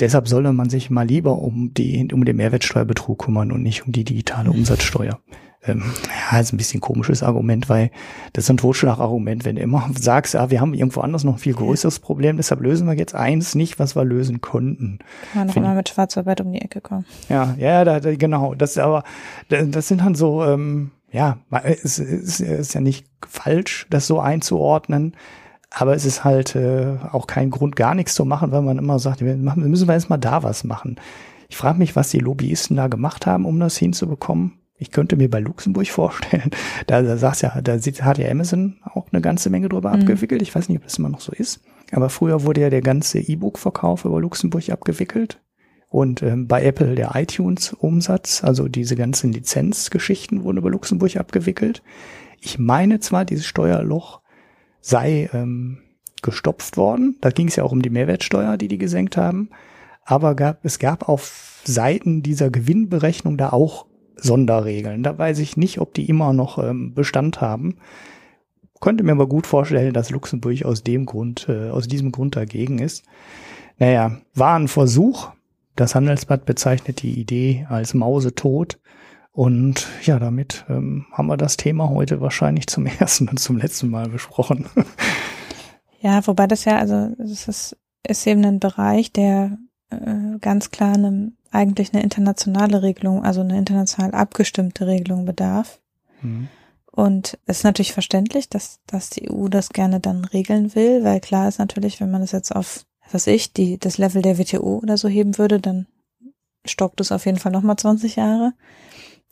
Deshalb solle man sich mal lieber um, die, um den Mehrwertsteuerbetrug kümmern und nicht um die digitale Umsatzsteuer. Ähm, ja, ist ein bisschen komisches Argument, weil das ist ein Totschlagargument, wenn du immer sagst, ah, wir haben irgendwo anders noch ein viel größeres Problem, deshalb lösen wir jetzt eins nicht, was wir lösen konnten. Kann man noch immer mit Schwarzarbeit um die Ecke kommen. Ja, ja, da, da, genau. Das aber, das sind dann so, ähm, ja, es ist, ist ja nicht falsch, das so einzuordnen. Aber es ist halt äh, auch kein Grund, gar nichts zu machen, weil man immer sagt, wir machen, müssen wir erstmal da was machen. Ich frage mich, was die Lobbyisten da gemacht haben, um das hinzubekommen. Ich könnte mir bei Luxemburg vorstellen, da, da sag's ja, da hat ja Amazon auch eine ganze Menge drüber mhm. abgewickelt. Ich weiß nicht, ob das immer noch so ist. Aber früher wurde ja der ganze E-Book-Verkauf über Luxemburg abgewickelt. Und ähm, bei Apple der iTunes-Umsatz, also diese ganzen Lizenzgeschichten wurden über Luxemburg abgewickelt. Ich meine zwar, dieses Steuerloch sei ähm, gestopft worden. Da ging es ja auch um die Mehrwertsteuer, die die gesenkt haben. Aber gab, es gab auf Seiten dieser Gewinnberechnung da auch Sonderregeln. Da weiß ich nicht, ob die immer noch ähm, Bestand haben. Könnte mir aber gut vorstellen, dass Luxemburg aus dem Grund, äh, aus diesem Grund dagegen ist. Naja, war ein Versuch. Das Handelsblatt bezeichnet die Idee als Mausetot. Und ja, damit ähm, haben wir das Thema heute wahrscheinlich zum ersten und zum letzten Mal besprochen. Ja, wobei das ja, also es ist, ist eben ein Bereich, der äh, ganz klar eine, eigentlich eine internationale Regelung, also eine international abgestimmte Regelung bedarf. Mhm. Und es ist natürlich verständlich, dass, dass die EU das gerne dann regeln will, weil klar ist natürlich, wenn man es jetzt auf, was ich, die, das Level der WTO oder so heben würde, dann stockt es auf jeden Fall nochmal 20 Jahre.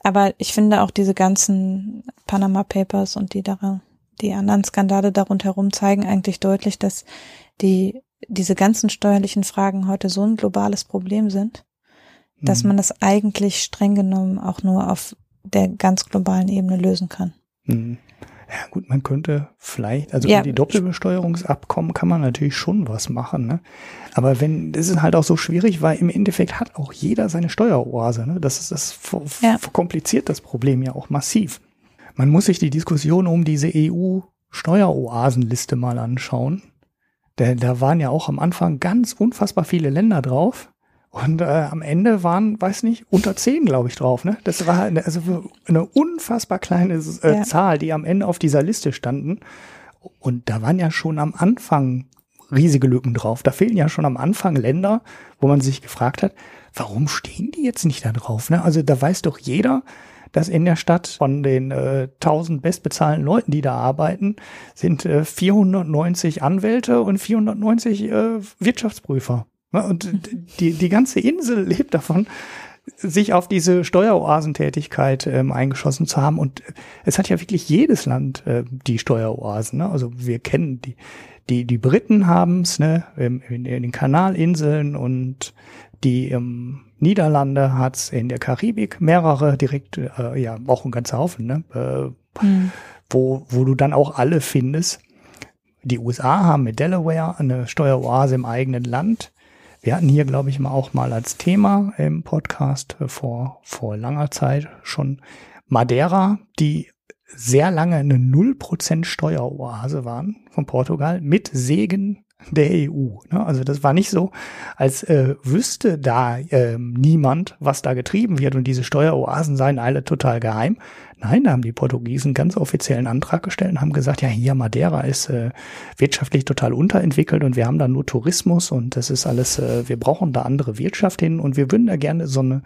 Aber ich finde auch diese ganzen Panama Papers und die daran, die anderen Skandale darunter herum zeigen eigentlich deutlich, dass die, diese ganzen steuerlichen Fragen heute so ein globales Problem sind, dass mhm. man das eigentlich streng genommen auch nur auf der ganz globalen Ebene lösen kann. Mhm. Ja gut, man könnte vielleicht, also ja. die Doppelbesteuerungsabkommen kann man natürlich schon was machen, ne? Aber wenn, das ist halt auch so schwierig, weil im Endeffekt hat auch jeder seine Steueroase, ne? Das ist das ja. verkompliziert das Problem ja auch massiv. Man muss sich die Diskussion um diese EU-Steueroasenliste mal anschauen. Da, da waren ja auch am Anfang ganz unfassbar viele Länder drauf. Und äh, am Ende waren, weiß nicht, unter zehn, glaube ich, drauf. Ne? Das war eine, also eine unfassbar kleine äh, ja. Zahl, die am Ende auf dieser Liste standen. Und da waren ja schon am Anfang riesige Lücken drauf. Da fehlen ja schon am Anfang Länder, wo man sich gefragt hat, warum stehen die jetzt nicht da drauf? Ne? Also da weiß doch jeder, dass in der Stadt von den äh, 1000 bestbezahlten Leuten, die da arbeiten, sind äh, 490 Anwälte und 490 äh, Wirtschaftsprüfer. Ne, und die, die ganze Insel lebt davon, sich auf diese Steueroasentätigkeit ähm, eingeschossen zu haben. Und es hat ja wirklich jedes Land äh, die Steueroasen. Ne? Also wir kennen die, die, die Briten haben's ne? in, in den Kanalinseln und die ähm, Niederlande hat's in der Karibik mehrere direkt, äh, ja, auch ein ganzer Haufen, ne? Äh, mhm. wo, wo du dann auch alle findest. Die USA haben mit Delaware eine Steueroase im eigenen Land. Wir hatten hier, glaube ich, auch mal als Thema im Podcast vor, vor langer Zeit schon Madeira, die sehr lange eine 0% Steueroase waren von Portugal mit Segen der EU. Ne? Also das war nicht so, als äh, wüsste da äh, niemand, was da getrieben wird und diese Steueroasen seien alle total geheim. Nein, da haben die Portugiesen ganz offiziellen Antrag gestellt und haben gesagt, ja, hier Madeira ist äh, wirtschaftlich total unterentwickelt und wir haben da nur Tourismus und das ist alles, äh, wir brauchen da andere Wirtschaft hin und wir würden da gerne so eine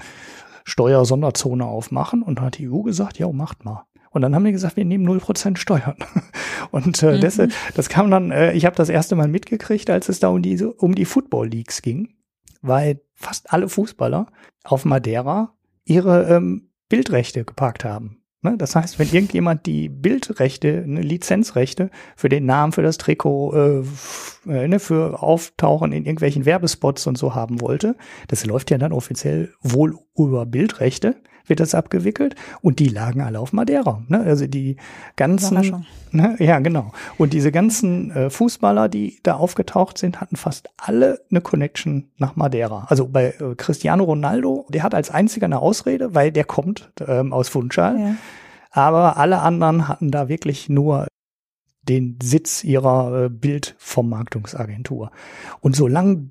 Steuersonderzone aufmachen. Und hat die EU gesagt, ja, macht mal. Und dann haben die gesagt, wir nehmen 0% Steuern. Und äh, mhm. das, das kam dann, äh, ich habe das erste Mal mitgekriegt, als es da um die, um die Football Leagues ging, weil fast alle Fußballer auf Madeira ihre ähm, Bildrechte geparkt haben. Ne? Das heißt, wenn irgendjemand die Bildrechte, eine Lizenzrechte für den Namen, für das Trikot, äh, äh, ne, für Auftauchen in irgendwelchen Werbespots und so haben wollte, das läuft ja dann offiziell wohl über Bildrechte wird das abgewickelt und die lagen alle auf Madeira. Ne? Also die ganzen, ne? ja genau. Und diese ganzen äh, Fußballer, die da aufgetaucht sind, hatten fast alle eine Connection nach Madeira. Also bei äh, Cristiano Ronaldo, der hat als einziger eine Ausrede, weil der kommt ähm, aus Funchal. Ja. Aber alle anderen hatten da wirklich nur den Sitz ihrer äh, Bildvermarktungsagentur. Und solange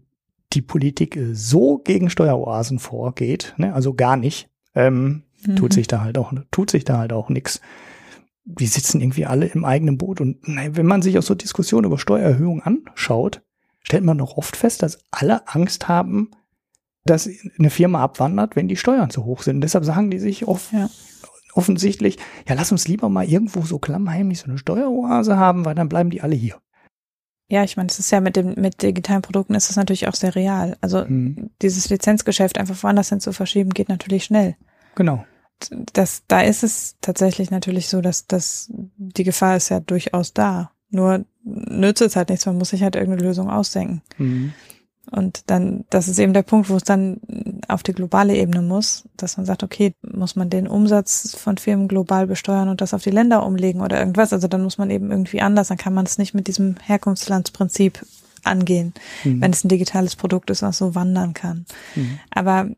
die Politik so gegen Steueroasen vorgeht, ne, also gar nicht, ähm, mhm. tut sich da halt auch, tut sich da halt auch nichts. Die sitzen irgendwie alle im eigenen Boot und wenn man sich auch so Diskussionen über Steuererhöhungen anschaut, stellt man doch oft fest, dass alle Angst haben, dass eine Firma abwandert, wenn die Steuern zu hoch sind. Und deshalb sagen die sich oft, ja. offensichtlich, ja, lass uns lieber mal irgendwo so klammheimlich so eine Steueroase haben, weil dann bleiben die alle hier. Ja, ich meine, es ist ja mit dem mit digitalen Produkten ist es natürlich auch sehr real. Also mhm. dieses Lizenzgeschäft einfach woanders hin zu verschieben, geht natürlich schnell. Genau. Das, da ist es tatsächlich natürlich so, dass, dass die Gefahr ist ja durchaus da. Nur nützt es halt nichts, man muss sich halt irgendeine Lösung ausdenken. Mhm. Und dann, das ist eben der Punkt, wo es dann auf die globale Ebene muss, dass man sagt, okay, muss man den Umsatz von Firmen global besteuern und das auf die Länder umlegen oder irgendwas. Also dann muss man eben irgendwie anders, dann kann man es nicht mit diesem Herkunftslandsprinzip angehen, mhm. wenn es ein digitales Produkt ist, was so wandern kann. Mhm. Aber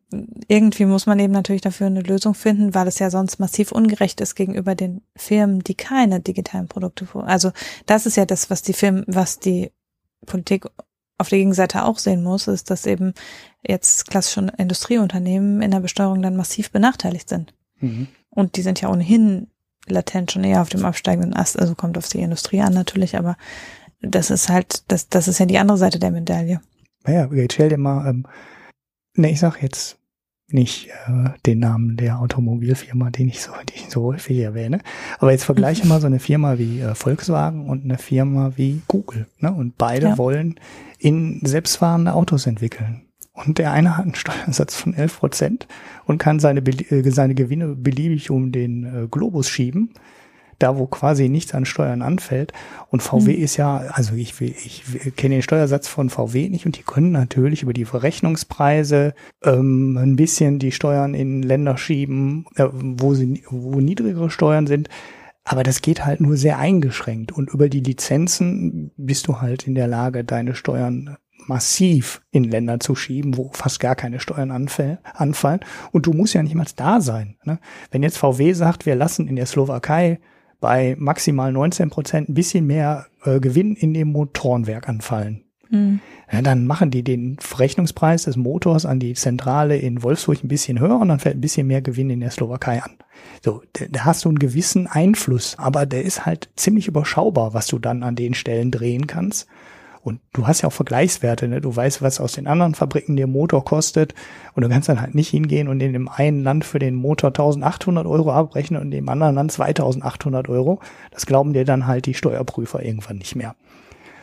irgendwie muss man eben natürlich dafür eine Lösung finden, weil es ja sonst massiv ungerecht ist gegenüber den Firmen, die keine digitalen Produkte vor. Also das ist ja das, was die Firmen, was die Politik auf der Gegenseite auch sehen muss, ist, dass eben jetzt klassische Industrieunternehmen in der Besteuerung dann massiv benachteiligt sind. Mhm. Und die sind ja ohnehin latent schon eher auf dem absteigenden Ast, also kommt auf die Industrie an natürlich, aber das ist halt, das, das ist ja die andere Seite der Medaille. Naja, stell dir mal, ähm, ne, ich sag jetzt nicht äh, den Namen der Automobilfirma, den ich so, die ich so häufig erwähne. Aber jetzt vergleiche mal so eine Firma wie äh, Volkswagen und eine Firma wie Google. Ne? Und beide ja. wollen in selbstfahrende Autos entwickeln. Und der eine hat einen Steuersatz von 11 Prozent und kann seine, äh, seine Gewinne beliebig um den äh, Globus schieben da wo quasi nichts an Steuern anfällt. Und VW mhm. ist ja, also ich, ich, ich kenne den Steuersatz von VW nicht und die können natürlich über die Verrechnungspreise ähm, ein bisschen die Steuern in Länder schieben, äh, wo sie wo niedrigere Steuern sind. Aber das geht halt nur sehr eingeschränkt. Und über die Lizenzen bist du halt in der Lage, deine Steuern massiv in Länder zu schieben, wo fast gar keine Steuern anfallen. Und du musst ja nicht mal da sein. Ne? Wenn jetzt VW sagt, wir lassen in der Slowakei bei maximal 19 Prozent ein bisschen mehr äh, Gewinn in dem Motorenwerk anfallen. Mhm. Ja, dann machen die den Verrechnungspreis des Motors an die Zentrale in Wolfsburg ein bisschen höher und dann fällt ein bisschen mehr Gewinn in der Slowakei an. So, da, da hast du einen gewissen Einfluss, aber der ist halt ziemlich überschaubar, was du dann an den Stellen drehen kannst. Und du hast ja auch Vergleichswerte, ne? Du weißt, was aus den anderen Fabriken der Motor kostet. Und du kannst dann halt nicht hingehen und in dem einen Land für den Motor 1800 Euro abrechnen und in dem anderen Land 2800 Euro. Das glauben dir dann halt die Steuerprüfer irgendwann nicht mehr.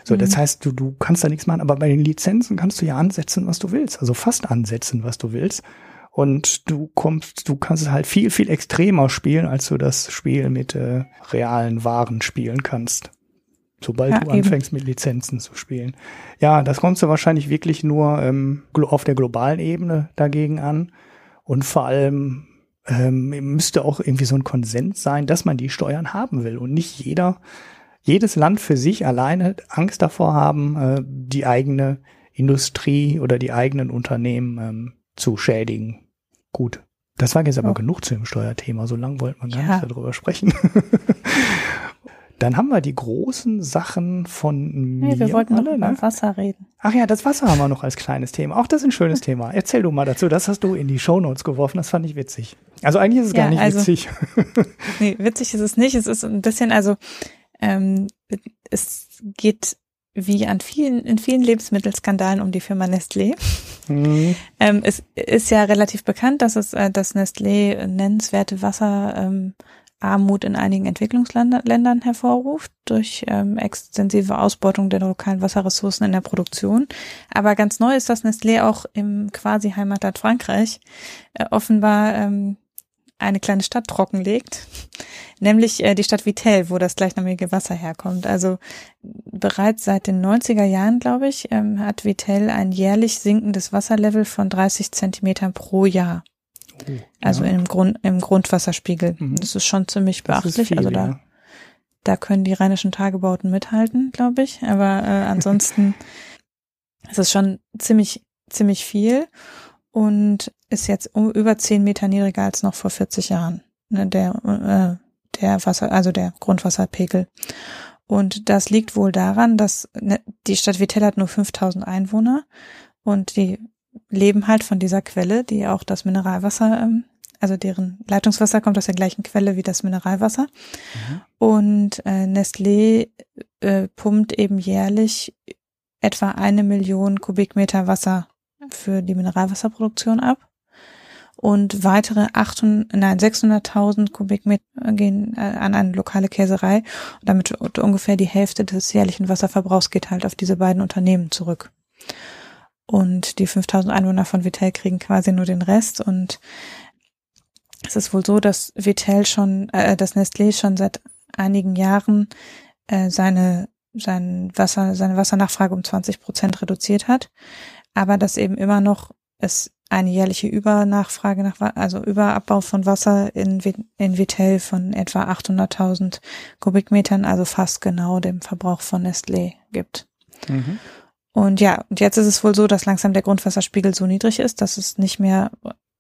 So, mhm. das heißt, du, du kannst da nichts machen, aber bei den Lizenzen kannst du ja ansetzen, was du willst. Also fast ansetzen, was du willst. Und du kommst, du kannst es halt viel, viel extremer spielen, als du das Spiel mit äh, realen Waren spielen kannst sobald ja, du anfängst eben. mit Lizenzen zu spielen. Ja, das kommst du wahrscheinlich wirklich nur ähm, auf der globalen Ebene dagegen an. Und vor allem ähm, müsste auch irgendwie so ein Konsens sein, dass man die Steuern haben will und nicht jeder, jedes Land für sich alleine Angst davor haben, äh, die eigene Industrie oder die eigenen Unternehmen ähm, zu schädigen. Gut. Das war jetzt aber oh. genug zu dem Steuerthema. So lange wollten wir gar ja. nicht darüber sprechen. Dann haben wir die großen Sachen von mir. Nee, wir wollten alle, noch über ne? Wasser reden. Ach ja, das Wasser haben wir noch als kleines Thema. Auch das ist ein schönes Thema. Erzähl du mal dazu. Das hast du in die Shownotes geworfen. Das fand ich witzig. Also eigentlich ist es ja, gar nicht also, witzig. nee, witzig ist es nicht. Es ist ein bisschen, also ähm, es geht wie an vielen, in vielen Lebensmittelskandalen um die Firma Nestlé. Mhm. Ähm, es ist ja relativ bekannt, dass es, äh, dass Nestlé nennenswerte Wasser ähm, Armut in einigen Entwicklungsländern hervorruft durch ähm, extensive Ausbeutung der lokalen Wasserressourcen in der Produktion. Aber ganz neu ist, dass Nestlé auch im quasi Heimatland Frankreich äh, offenbar ähm, eine kleine Stadt trockenlegt, nämlich äh, die Stadt Vittel, wo das gleichnamige Wasser herkommt. Also bereits seit den 90er Jahren, glaube ich, ähm, hat Vittel ein jährlich sinkendes Wasserlevel von 30 Zentimetern pro Jahr. Oh, also ja. im Grund, im Grundwasserspiegel. Mhm. Das ist schon ziemlich beachtlich. Viel, also da, ja. da können die rheinischen Tagebauten mithalten, glaube ich. Aber äh, ansonsten ist es schon ziemlich, ziemlich viel und ist jetzt über zehn Meter niedriger als noch vor 40 Jahren. Ne, der, äh, der Wasser, also der Grundwasserpegel. Und das liegt wohl daran, dass ne, die Stadt Vitell hat nur 5000 Einwohner und die leben halt von dieser Quelle, die auch das Mineralwasser, ähm, also deren Leitungswasser kommt aus der gleichen Quelle wie das Mineralwasser. Mhm. Und äh, Nestlé äh, pumpt eben jährlich etwa eine Million Kubikmeter Wasser für die Mineralwasserproduktion ab. Und weitere 800, nein, 600.000 Kubikmeter gehen äh, an eine lokale Käserei. Und damit ungefähr die Hälfte des jährlichen Wasserverbrauchs geht halt auf diese beiden Unternehmen zurück und die 5000 Einwohner von Vitell kriegen quasi nur den Rest und es ist wohl so, dass Vitell schon, äh, dass Nestlé schon seit einigen Jahren äh, seine sein Wasser, seine Wassernachfrage um 20 Prozent reduziert hat, aber dass eben immer noch es eine jährliche Übernachfrage nach, also Überabbau von Wasser in, in Vitell von etwa 800.000 Kubikmetern, also fast genau dem Verbrauch von Nestlé gibt. Mhm. Und ja, und jetzt ist es wohl so, dass langsam der Grundwasserspiegel so niedrig ist, dass es nicht mehr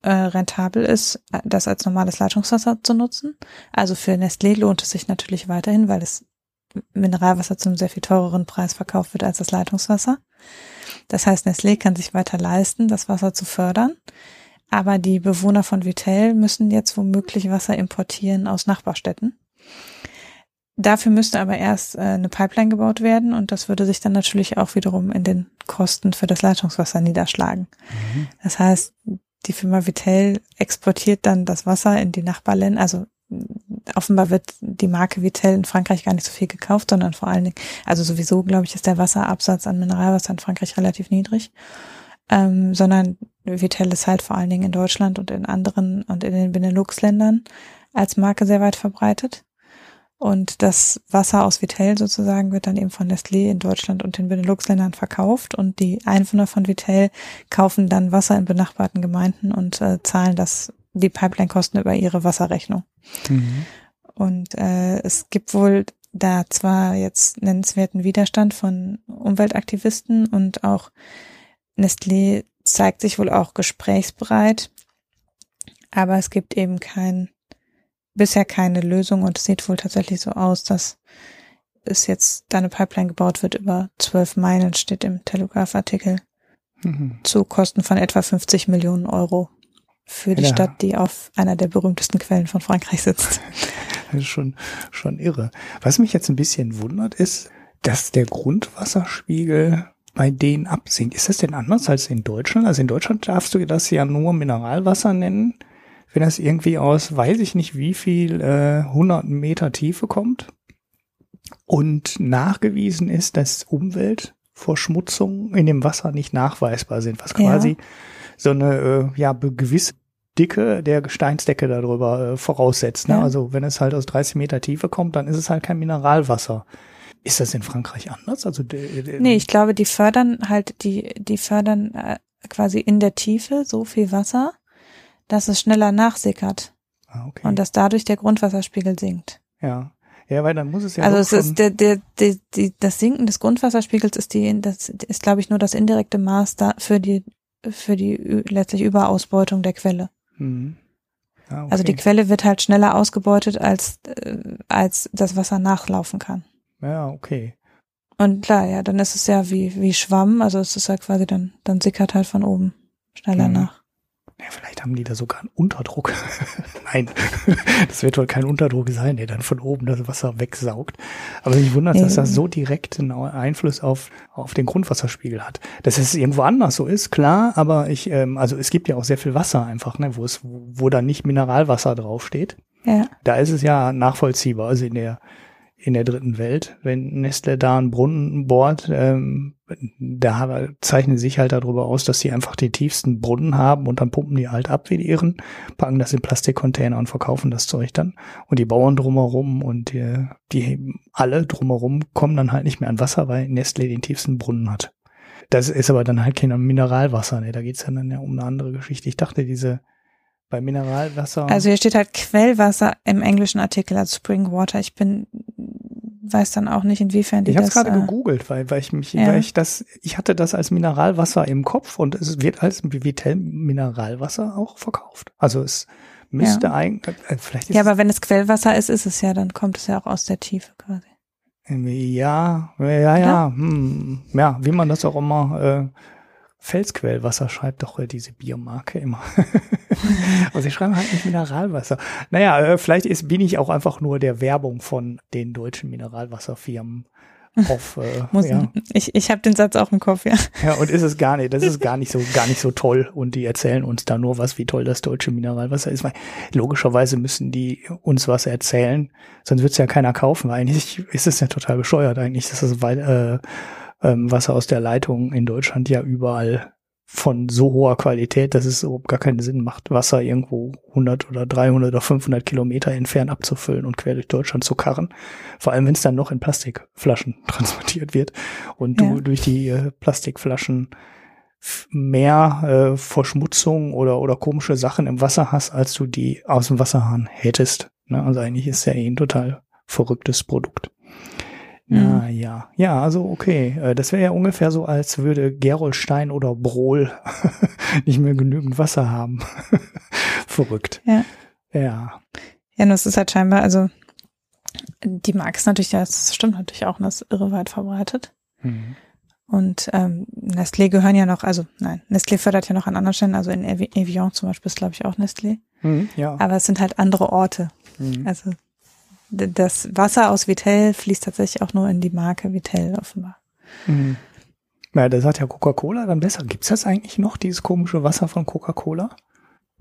äh, rentabel ist, das als normales Leitungswasser zu nutzen. Also für Nestlé lohnt es sich natürlich weiterhin, weil es Mineralwasser zu einem sehr viel teureren Preis verkauft wird als das Leitungswasser. Das heißt, Nestlé kann sich weiter leisten, das Wasser zu fördern. Aber die Bewohner von Vitell müssen jetzt womöglich Wasser importieren aus Nachbarstädten. Dafür müsste aber erst äh, eine Pipeline gebaut werden und das würde sich dann natürlich auch wiederum in den Kosten für das Leitungswasser niederschlagen. Mhm. Das heißt, die Firma Vitell exportiert dann das Wasser in die Nachbarländer, also offenbar wird die Marke Vitell in Frankreich gar nicht so viel gekauft, sondern vor allen Dingen, also sowieso glaube ich, ist der Wasserabsatz an Mineralwasser in Frankreich relativ niedrig, ähm, sondern Vitell ist halt vor allen Dingen in Deutschland und in anderen und in den Benelux-Ländern als Marke sehr weit verbreitet. Und das Wasser aus Vitell sozusagen wird dann eben von Nestlé in Deutschland und den Benelux-Ländern verkauft und die Einwohner von Vitell kaufen dann Wasser in benachbarten Gemeinden und äh, zahlen das die Pipeline-Kosten über ihre Wasserrechnung. Mhm. Und äh, es gibt wohl da zwar jetzt nennenswerten Widerstand von Umweltaktivisten und auch Nestlé zeigt sich wohl auch gesprächsbereit, aber es gibt eben kein, bisher keine Lösung und es sieht wohl tatsächlich so aus, dass es jetzt da eine Pipeline gebaut wird über zwölf Meilen, steht im Telegraph-Artikel, mhm. zu Kosten von etwa 50 Millionen Euro für die ja. Stadt, die auf einer der berühmtesten Quellen von Frankreich sitzt. Das ist schon, schon irre. Was mich jetzt ein bisschen wundert, ist, dass der Grundwasserspiegel bei denen absinkt. Ist das denn anders als in Deutschland? Also in Deutschland darfst du das ja nur Mineralwasser nennen, wenn das irgendwie aus, weiß ich nicht wie viel, äh, hunderten Meter Tiefe kommt und nachgewiesen ist, dass Umweltverschmutzungen in dem Wasser nicht nachweisbar sind, was quasi ja so eine äh, ja gewisse Dicke der Gesteinsdecke darüber äh, voraussetzt. Ne? Ja. Also wenn es halt aus 30 Meter Tiefe kommt, dann ist es halt kein Mineralwasser. Ist das in Frankreich anders? Also nee, ich glaube, die fördern halt die die fördern äh, quasi in der Tiefe so viel Wasser, dass es schneller nachsickert ah, okay. und dass dadurch der Grundwasserspiegel sinkt. Ja. Ja, weil dann muss es ja. Also es ist der, der, der, die, das Sinken des Grundwasserspiegels ist die, das ist, glaube ich, nur das indirekte Maß da für die für die letztlich Überausbeutung der Quelle. Mhm. Ah, okay. Also die Quelle wird halt schneller ausgebeutet, als, äh, als das Wasser nachlaufen kann. Ja, okay. Und klar, ja, dann ist es ja wie, wie Schwamm, also es ist halt quasi dann, dann sickert halt von oben schneller mhm. nach. Ja, vielleicht haben die da sogar einen Unterdruck. Nein, das wird wohl kein Unterdruck sein, der dann von oben das Wasser wegsaugt. Aber mich wundert, dass das so direkt einen Einfluss auf, auf den Grundwasserspiegel hat. Dass es irgendwo anders so ist, klar, aber ich, ähm, also es gibt ja auch sehr viel Wasser einfach, ne, wo es, wo da nicht Mineralwasser draufsteht. Ja. Da ist es ja nachvollziehbar. Also in der in der dritten Welt, wenn Nestle da einen Brunnen bohrt, ähm, da zeichnen sich halt darüber aus, dass sie einfach die tiefsten Brunnen haben und dann pumpen die halt ab wie die Iren, packen das in Plastikcontainer und verkaufen das Zeug dann. Und die Bauern drumherum und die, die alle drumherum kommen dann halt nicht mehr an Wasser, weil Nestle den tiefsten Brunnen hat. Das ist aber dann halt kein Mineralwasser, ne? Da geht's dann ja um eine andere Geschichte. Ich dachte, diese bei Mineralwasser. Also hier steht halt Quellwasser im englischen Artikel als Spring Water. Ich bin weiß dann auch nicht, inwiefern die ich das. Ich habe gerade äh, gegoogelt, weil, weil ich mich, ja. weil ich das, ich hatte das als Mineralwasser im Kopf und es wird als Vitel Mineralwasser auch verkauft. Also es müsste ja. eigentlich, äh, vielleicht ist Ja, aber wenn es Quellwasser ist, ist es ja, dann kommt es ja auch aus der Tiefe quasi. Ja, ja, ja, ja, hm, ja, wie man das auch immer äh, Felsquellwasser schreibt doch äh, diese Biermarke immer. Aber sie schreiben halt nicht Mineralwasser. Naja, äh, vielleicht ist, bin ich auch einfach nur der Werbung von den deutschen Mineralwasserfirmen auf. Äh, Muss, ja. Ich, ich habe den Satz auch im Kopf, ja. Ja, und ist es gar nicht, das ist gar nicht so, gar nicht so toll. Und die erzählen uns da nur was, wie toll das deutsche Mineralwasser ist. Weil logischerweise müssen die uns was erzählen, sonst wird's ja keiner kaufen. Weil eigentlich ist es ja total bescheuert eigentlich, dass das weil, äh, ähm, Wasser aus der Leitung in Deutschland ja überall von so hoher Qualität, dass es überhaupt gar keinen Sinn macht, Wasser irgendwo 100 oder 300 oder 500 Kilometer entfernt abzufüllen und quer durch Deutschland zu karren. Vor allem, wenn es dann noch in Plastikflaschen transportiert wird und ja. du durch die äh, Plastikflaschen mehr äh, Verschmutzung oder, oder komische Sachen im Wasser hast, als du die aus dem Wasserhahn hättest. Ne? Also eigentlich ist ja eh ein total verrücktes Produkt. Ja, mhm. ja. Ja, also okay. Äh, das wäre ja ungefähr so, als würde Gerolstein oder Brohl nicht mehr genügend Wasser haben. Verrückt. Ja. Ja. Ja, das ist halt scheinbar, also die ist natürlich, das stimmt natürlich auch, das ist irre weit verbreitet. Mhm. Und ähm, Nestlé gehören ja noch, also nein, Nestlé fördert ja noch an anderen Stellen, also in Evian zum Beispiel ist, glaube ich, auch Nestlé. Mhm, ja. Aber es sind halt andere Orte. Mhm. Also das Wasser aus Vitell fließt tatsächlich auch nur in die Marke Vitell offenbar. Mhm. Ja, das hat ja Coca-Cola dann besser. Gibt's das eigentlich noch, dieses komische Wasser von Coca-Cola?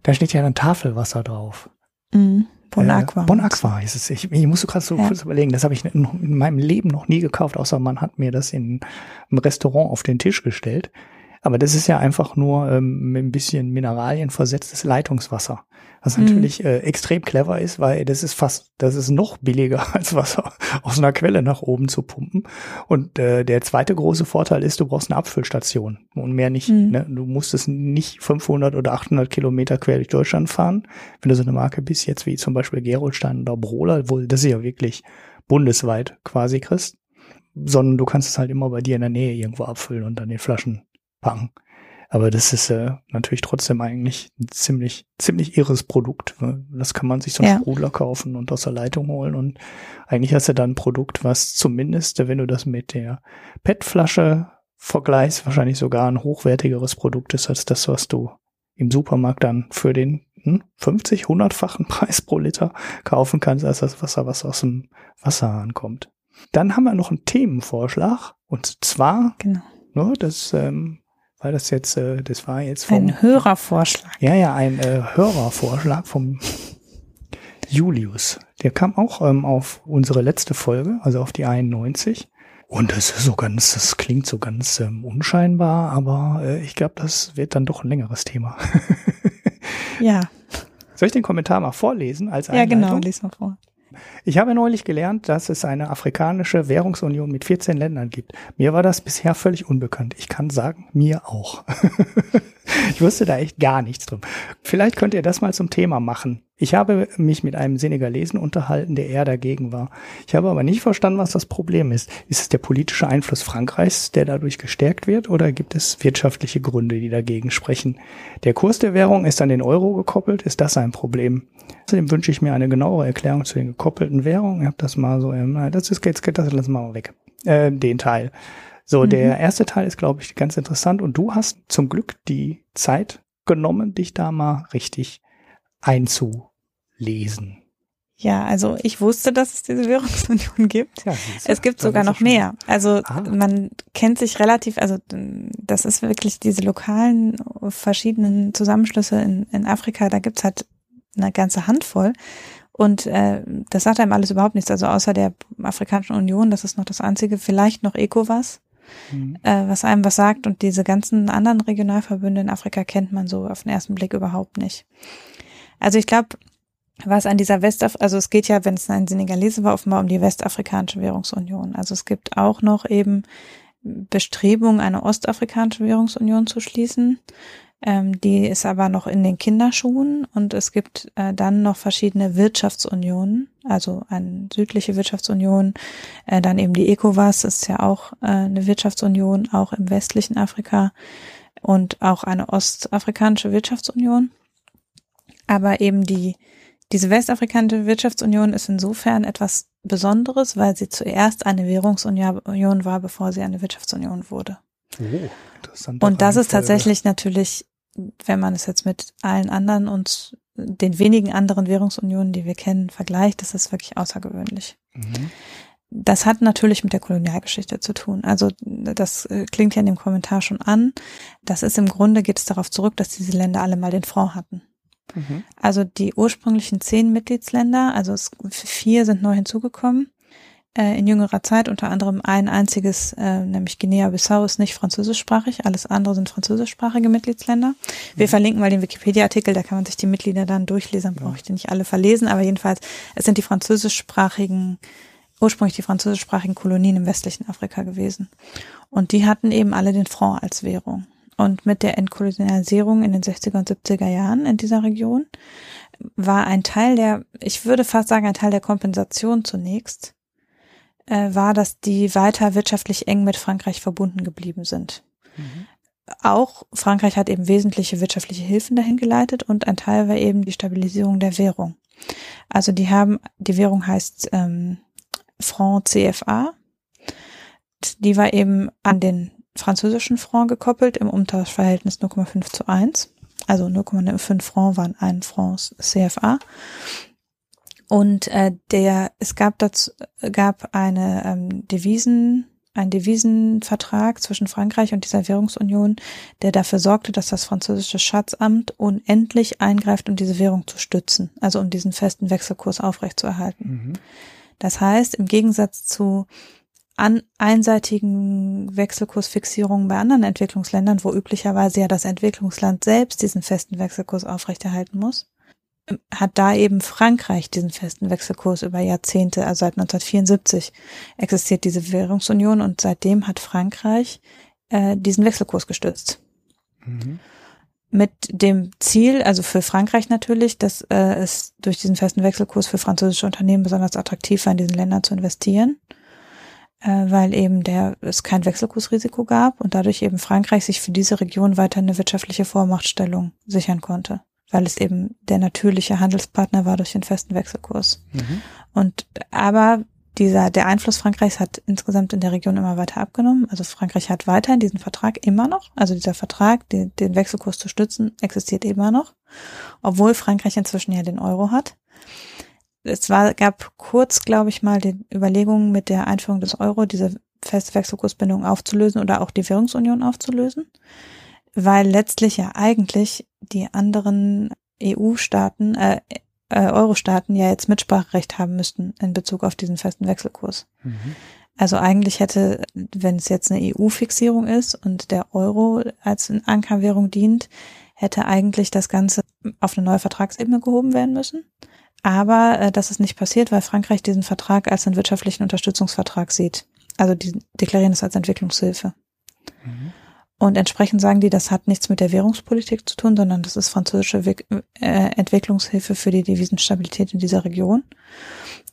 Da steht ja dann Tafelwasser drauf. Mhm. Bon Aqua. Äh, bon Aqua ist es. Ich, ich musste gerade so ja. kurz überlegen, das habe ich in, in, meinem Leben noch nie gekauft, außer man hat mir das in einem Restaurant auf den Tisch gestellt. Aber das ist ja einfach nur ähm, mit ein bisschen Mineralien versetztes Leitungswasser. Was mhm. natürlich äh, extrem clever ist, weil das ist fast, das ist noch billiger als Wasser aus einer Quelle nach oben zu pumpen. Und äh, der zweite große Vorteil ist, du brauchst eine Abfüllstation und mehr nicht. Mhm. Ne? Du musst es nicht 500 oder 800 Kilometer quer durch Deutschland fahren. Wenn du so eine Marke bist, jetzt wie zum Beispiel Gerolstein oder Brola, wo das ist ja wirklich bundesweit quasi kriegst, sondern du kannst es halt immer bei dir in der Nähe irgendwo abfüllen und dann in Flaschen packen. Aber das ist äh, natürlich trotzdem eigentlich ein ziemlich, ziemlich irres Produkt. Ne? Das kann man sich so einen ja. Sprudler kaufen und aus der Leitung holen. Und eigentlich hast du dann ein Produkt, was zumindest, wenn du das mit der PET-Flasche vergleichst, wahrscheinlich sogar ein hochwertigeres Produkt ist als das, was du im Supermarkt dann für den hm, 50, 100-fachen Preis pro Liter kaufen kannst, als das Wasser, was aus dem Wasserhahn kommt. Dann haben wir noch einen Themenvorschlag. Und zwar, genau. ne, das ähm, weil das jetzt, äh, das war jetzt vom, ein Hörervorschlag. Ja, ja, ein äh, Hörervorschlag vom Julius. Der kam auch ähm, auf unsere letzte Folge, also auf die 91. Und das ist so ganz, das klingt so ganz ähm, unscheinbar, aber äh, ich glaube, das wird dann doch ein längeres Thema. ja. Soll ich den Kommentar mal vorlesen als Einleitung? Ja, genau, lies mal vor. Ich habe neulich gelernt, dass es eine afrikanische Währungsunion mit 14 Ländern gibt. Mir war das bisher völlig unbekannt. Ich kann sagen, mir auch. ich wusste da echt gar nichts drum. Vielleicht könnt ihr das mal zum Thema machen. Ich habe mich mit einem Senegalesen unterhalten, der eher dagegen war. Ich habe aber nicht verstanden, was das Problem ist. Ist es der politische Einfluss Frankreichs, der dadurch gestärkt wird, oder gibt es wirtschaftliche Gründe, die dagegen sprechen? Der Kurs der Währung ist an den Euro gekoppelt. Ist das ein Problem? Außerdem wünsche ich mir eine genauere Erklärung zu den gekoppelten Währungen. Ich habe das mal so, ähm, das ist jetzt, das lassen wir mal weg. Äh, den Teil. So, mhm. der erste Teil ist, glaube ich, ganz interessant und du hast zum Glück die Zeit genommen, dich da mal richtig einzulesen. Ja, also ich wusste, dass es diese Währungsunion gibt. Ja, es gibt sogar noch mehr. Also ah. man kennt sich relativ, also das ist wirklich diese lokalen verschiedenen Zusammenschlüsse in, in Afrika, da gibt's halt eine ganze Handvoll. Und äh, das sagt einem alles überhaupt nichts. Also außer der Afrikanischen Union, das ist noch das einzige, vielleicht noch ECOWAS, mhm. äh, was einem was sagt. Und diese ganzen anderen Regionalverbünde in Afrika kennt man so auf den ersten Blick überhaupt nicht. Also ich glaube, was an dieser Westaf, also es geht ja, wenn es ein Senegalese war, offenbar um die Westafrikanische Währungsunion. Also es gibt auch noch eben Bestrebungen, eine Ostafrikanische Währungsunion zu schließen. Ähm, die ist aber noch in den Kinderschuhen und es gibt äh, dann noch verschiedene Wirtschaftsunionen, also eine südliche Wirtschaftsunion, äh, dann eben die ECOWAS ist ja auch äh, eine Wirtschaftsunion, auch im westlichen Afrika und auch eine ostafrikanische Wirtschaftsunion. Aber eben die, diese westafrikanische Wirtschaftsunion ist insofern etwas Besonderes, weil sie zuerst eine Währungsunion war, bevor sie eine Wirtschaftsunion wurde. Oh, interessant. Und das ist tatsächlich natürlich wenn man es jetzt mit allen anderen und den wenigen anderen Währungsunionen, die wir kennen, vergleicht, das ist wirklich außergewöhnlich. Mhm. Das hat natürlich mit der Kolonialgeschichte zu tun. Also das äh, klingt ja in dem Kommentar schon an. Das ist im Grunde geht es darauf zurück, dass diese Länder alle mal den Franc hatten. Mhm. Also die ursprünglichen zehn Mitgliedsländer, also es, vier sind neu hinzugekommen, äh, in jüngerer Zeit, unter anderem ein einziges, äh, nämlich Guinea-Bissau ist nicht französischsprachig, alles andere sind französischsprachige Mitgliedsländer. Wir mhm. verlinken mal den Wikipedia-Artikel, da kann man sich die Mitglieder dann durchlesen, brauche ich die nicht alle verlesen, aber jedenfalls, es sind die französischsprachigen, ursprünglich die französischsprachigen Kolonien im westlichen Afrika gewesen. Und die hatten eben alle den Franc als Währung. Und mit der Entkolonialisierung in den 60er und 70er Jahren in dieser Region war ein Teil der, ich würde fast sagen, ein Teil der Kompensation zunächst, äh, war, dass die weiter wirtschaftlich eng mit Frankreich verbunden geblieben sind. Mhm. Auch Frankreich hat eben wesentliche wirtschaftliche Hilfen dahin geleitet und ein Teil war eben die Stabilisierung der Währung. Also die haben, die Währung heißt ähm, Franc CFA. Die war eben an den französischen Franc gekoppelt im Umtauschverhältnis 0,5 zu 1. Also 0,5 Franc waren ein Franc CFA. Und äh, der, es gab dazu, gab eine ähm, Devisen, ein Devisenvertrag zwischen Frankreich und dieser Währungsunion, der dafür sorgte, dass das französische Schatzamt unendlich eingreift, um diese Währung zu stützen, also um diesen festen Wechselkurs aufrechtzuerhalten. Mhm. Das heißt, im Gegensatz zu an einseitigen Wechselkursfixierungen bei anderen Entwicklungsländern, wo üblicherweise ja das Entwicklungsland selbst diesen festen Wechselkurs aufrechterhalten muss, hat da eben Frankreich diesen festen Wechselkurs über Jahrzehnte, also seit 1974 existiert diese Währungsunion und seitdem hat Frankreich äh, diesen Wechselkurs gestützt. Mhm. Mit dem Ziel, also für Frankreich natürlich, dass äh, es durch diesen festen Wechselkurs für französische Unternehmen besonders attraktiv war, in diesen Ländern zu investieren, weil eben der es kein Wechselkursrisiko gab und dadurch eben Frankreich sich für diese Region weiter eine wirtschaftliche Vormachtstellung sichern konnte weil es eben der natürliche Handelspartner war durch den festen Wechselkurs. Mhm. Und aber dieser, der Einfluss Frankreichs hat insgesamt in der Region immer weiter abgenommen. Also Frankreich hat weiterhin diesen Vertrag immer noch. Also dieser Vertrag, den, den Wechselkurs zu stützen, existiert immer noch. Obwohl Frankreich inzwischen ja den Euro hat. Es war, gab kurz, glaube ich mal, die Überlegungen mit der Einführung des Euro, diese feste Wechselkursbindung aufzulösen oder auch die Währungsunion aufzulösen weil letztlich ja eigentlich die anderen EU-Staaten, äh, äh, Euro-Staaten ja jetzt Mitspracherecht haben müssten in Bezug auf diesen festen Wechselkurs. Mhm. Also eigentlich hätte, wenn es jetzt eine EU-Fixierung ist und der Euro als Ankerwährung dient, hätte eigentlich das Ganze auf eine neue Vertragsebene gehoben werden müssen. Aber äh, das ist nicht passiert, weil Frankreich diesen Vertrag als einen wirtschaftlichen Unterstützungsvertrag sieht. Also die deklarieren es als Entwicklungshilfe. Mhm. Und entsprechend sagen die, das hat nichts mit der Währungspolitik zu tun, sondern das ist französische äh, Entwicklungshilfe für die Devisenstabilität in dieser Region.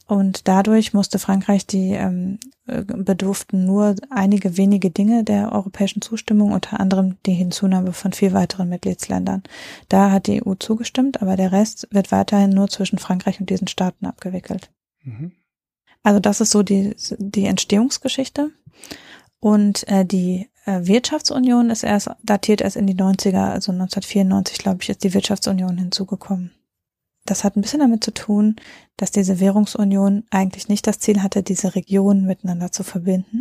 Und dadurch musste Frankreich die ähm, äh, bedurften nur einige wenige Dinge der europäischen Zustimmung, unter anderem die Hinzunahme von vier weiteren Mitgliedsländern. Da hat die EU zugestimmt, aber der Rest wird weiterhin nur zwischen Frankreich und diesen Staaten abgewickelt. Mhm. Also das ist so die, die Entstehungsgeschichte. Und äh, die Wirtschaftsunion ist erst datiert erst in die 90er, also 1994, glaube ich, ist die Wirtschaftsunion hinzugekommen. Das hat ein bisschen damit zu tun, dass diese Währungsunion eigentlich nicht das Ziel hatte, diese Regionen miteinander zu verbinden,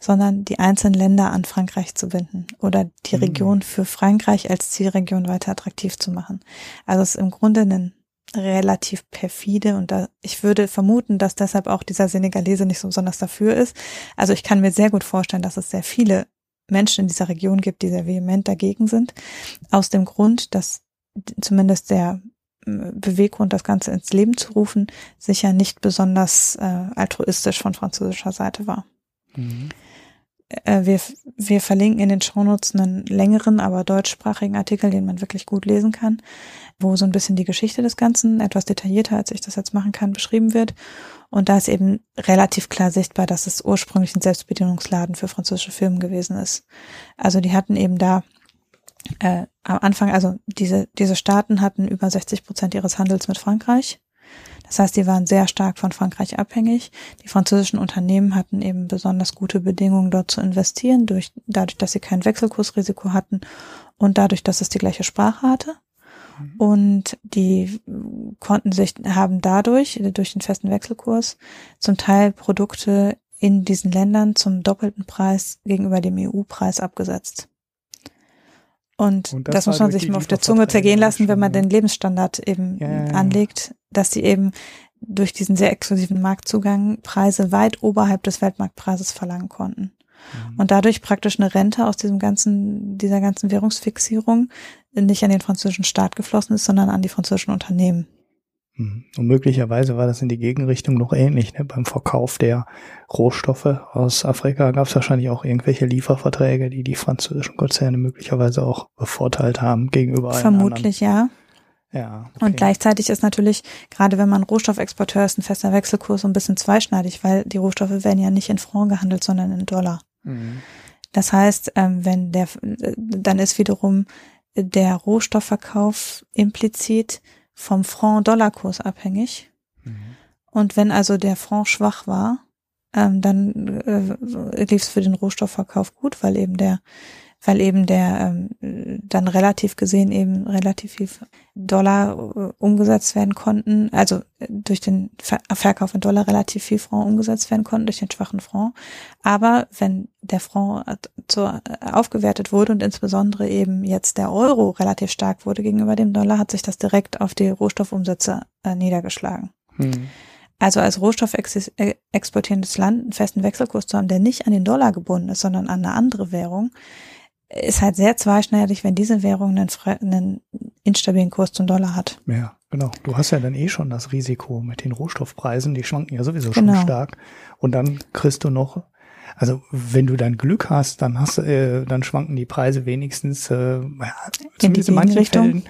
sondern die einzelnen Länder an Frankreich zu binden oder die mhm. Region für Frankreich als Zielregion weiter attraktiv zu machen. Also es ist im Grunde ein relativ perfide und da, ich würde vermuten, dass deshalb auch dieser Senegalese nicht so besonders dafür ist. Also ich kann mir sehr gut vorstellen, dass es sehr viele Menschen in dieser Region gibt, die sehr vehement dagegen sind, aus dem Grund, dass zumindest der Beweggrund, das Ganze ins Leben zu rufen, sicher nicht besonders äh, altruistisch von französischer Seite war. Mhm. Äh, wir, wir verlinken in den Shownotes einen längeren, aber deutschsprachigen Artikel, den man wirklich gut lesen kann, wo so ein bisschen die Geschichte des Ganzen etwas detaillierter, als ich das jetzt machen kann, beschrieben wird. Und da ist eben relativ klar sichtbar, dass es ursprünglich ein Selbstbedienungsladen für französische Firmen gewesen ist. Also die hatten eben da äh, am Anfang, also diese, diese Staaten hatten über 60 Prozent ihres Handels mit Frankreich das heißt, die waren sehr stark von Frankreich abhängig. Die französischen Unternehmen hatten eben besonders gute Bedingungen dort zu investieren, durch, dadurch, dass sie kein Wechselkursrisiko hatten und dadurch, dass es die gleiche Sprache hatte. Mhm. Und die konnten sich, haben dadurch, durch den festen Wechselkurs, zum Teil Produkte in diesen Ländern zum doppelten Preis gegenüber dem EU-Preis abgesetzt. Und, und das, das muss man sich mal auf der Zunge zergehen lassen, wenn man den Lebensstandard eben ja, ja, ja. anlegt, dass sie eben durch diesen sehr exklusiven Marktzugang Preise weit oberhalb des Weltmarktpreises verlangen konnten. Mhm. Und dadurch praktisch eine Rente aus diesem ganzen, dieser ganzen Währungsfixierung nicht an den französischen Staat geflossen ist, sondern an die französischen Unternehmen. Hm. Und möglicherweise war das in die Gegenrichtung noch ähnlich. Ne? Beim Verkauf der Rohstoffe aus Afrika gab es wahrscheinlich auch irgendwelche Lieferverträge, die die französischen Konzerne möglicherweise auch bevorteilt haben gegenüber Vermutlich, ja. Ja. Okay. Und gleichzeitig ist natürlich, gerade wenn man Rohstoffexporteur ist, ein fester Wechselkurs so ein bisschen zweischneidig, weil die Rohstoffe werden ja nicht in Franc gehandelt, sondern in Dollar. Das heißt, ähm, wenn der, dann ist wiederum der Rohstoffverkauf implizit vom Franc-Dollar-Kurs abhängig. Mhm. Und wenn also der Franc schwach war, ähm, dann äh, lief es für den Rohstoffverkauf gut, weil eben der weil eben der ähm, dann relativ gesehen eben relativ viel Dollar äh, umgesetzt werden konnten, also äh, durch den Ver Verkauf in Dollar relativ viel Franc umgesetzt werden konnten durch den schwachen Franc. Aber wenn der Franc äh, zu, äh, aufgewertet wurde und insbesondere eben jetzt der Euro relativ stark wurde gegenüber dem Dollar, hat sich das direkt auf die Rohstoffumsätze äh, niedergeschlagen. Hm. Also als Rohstoff exportierendes Land einen festen Wechselkurs zu haben, der nicht an den Dollar gebunden ist, sondern an eine andere Währung, ist halt sehr zweischneidig, wenn diese Währung einen, einen instabilen Kurs zum Dollar hat. Ja, genau. Du hast ja dann eh schon das Risiko mit den Rohstoffpreisen, die schwanken ja sowieso genau. schon stark. Und dann kriegst du noch, also wenn du dann Glück hast, dann hast äh, dann schwanken die Preise wenigstens, äh, ja, zumindest in, in manchen Fällen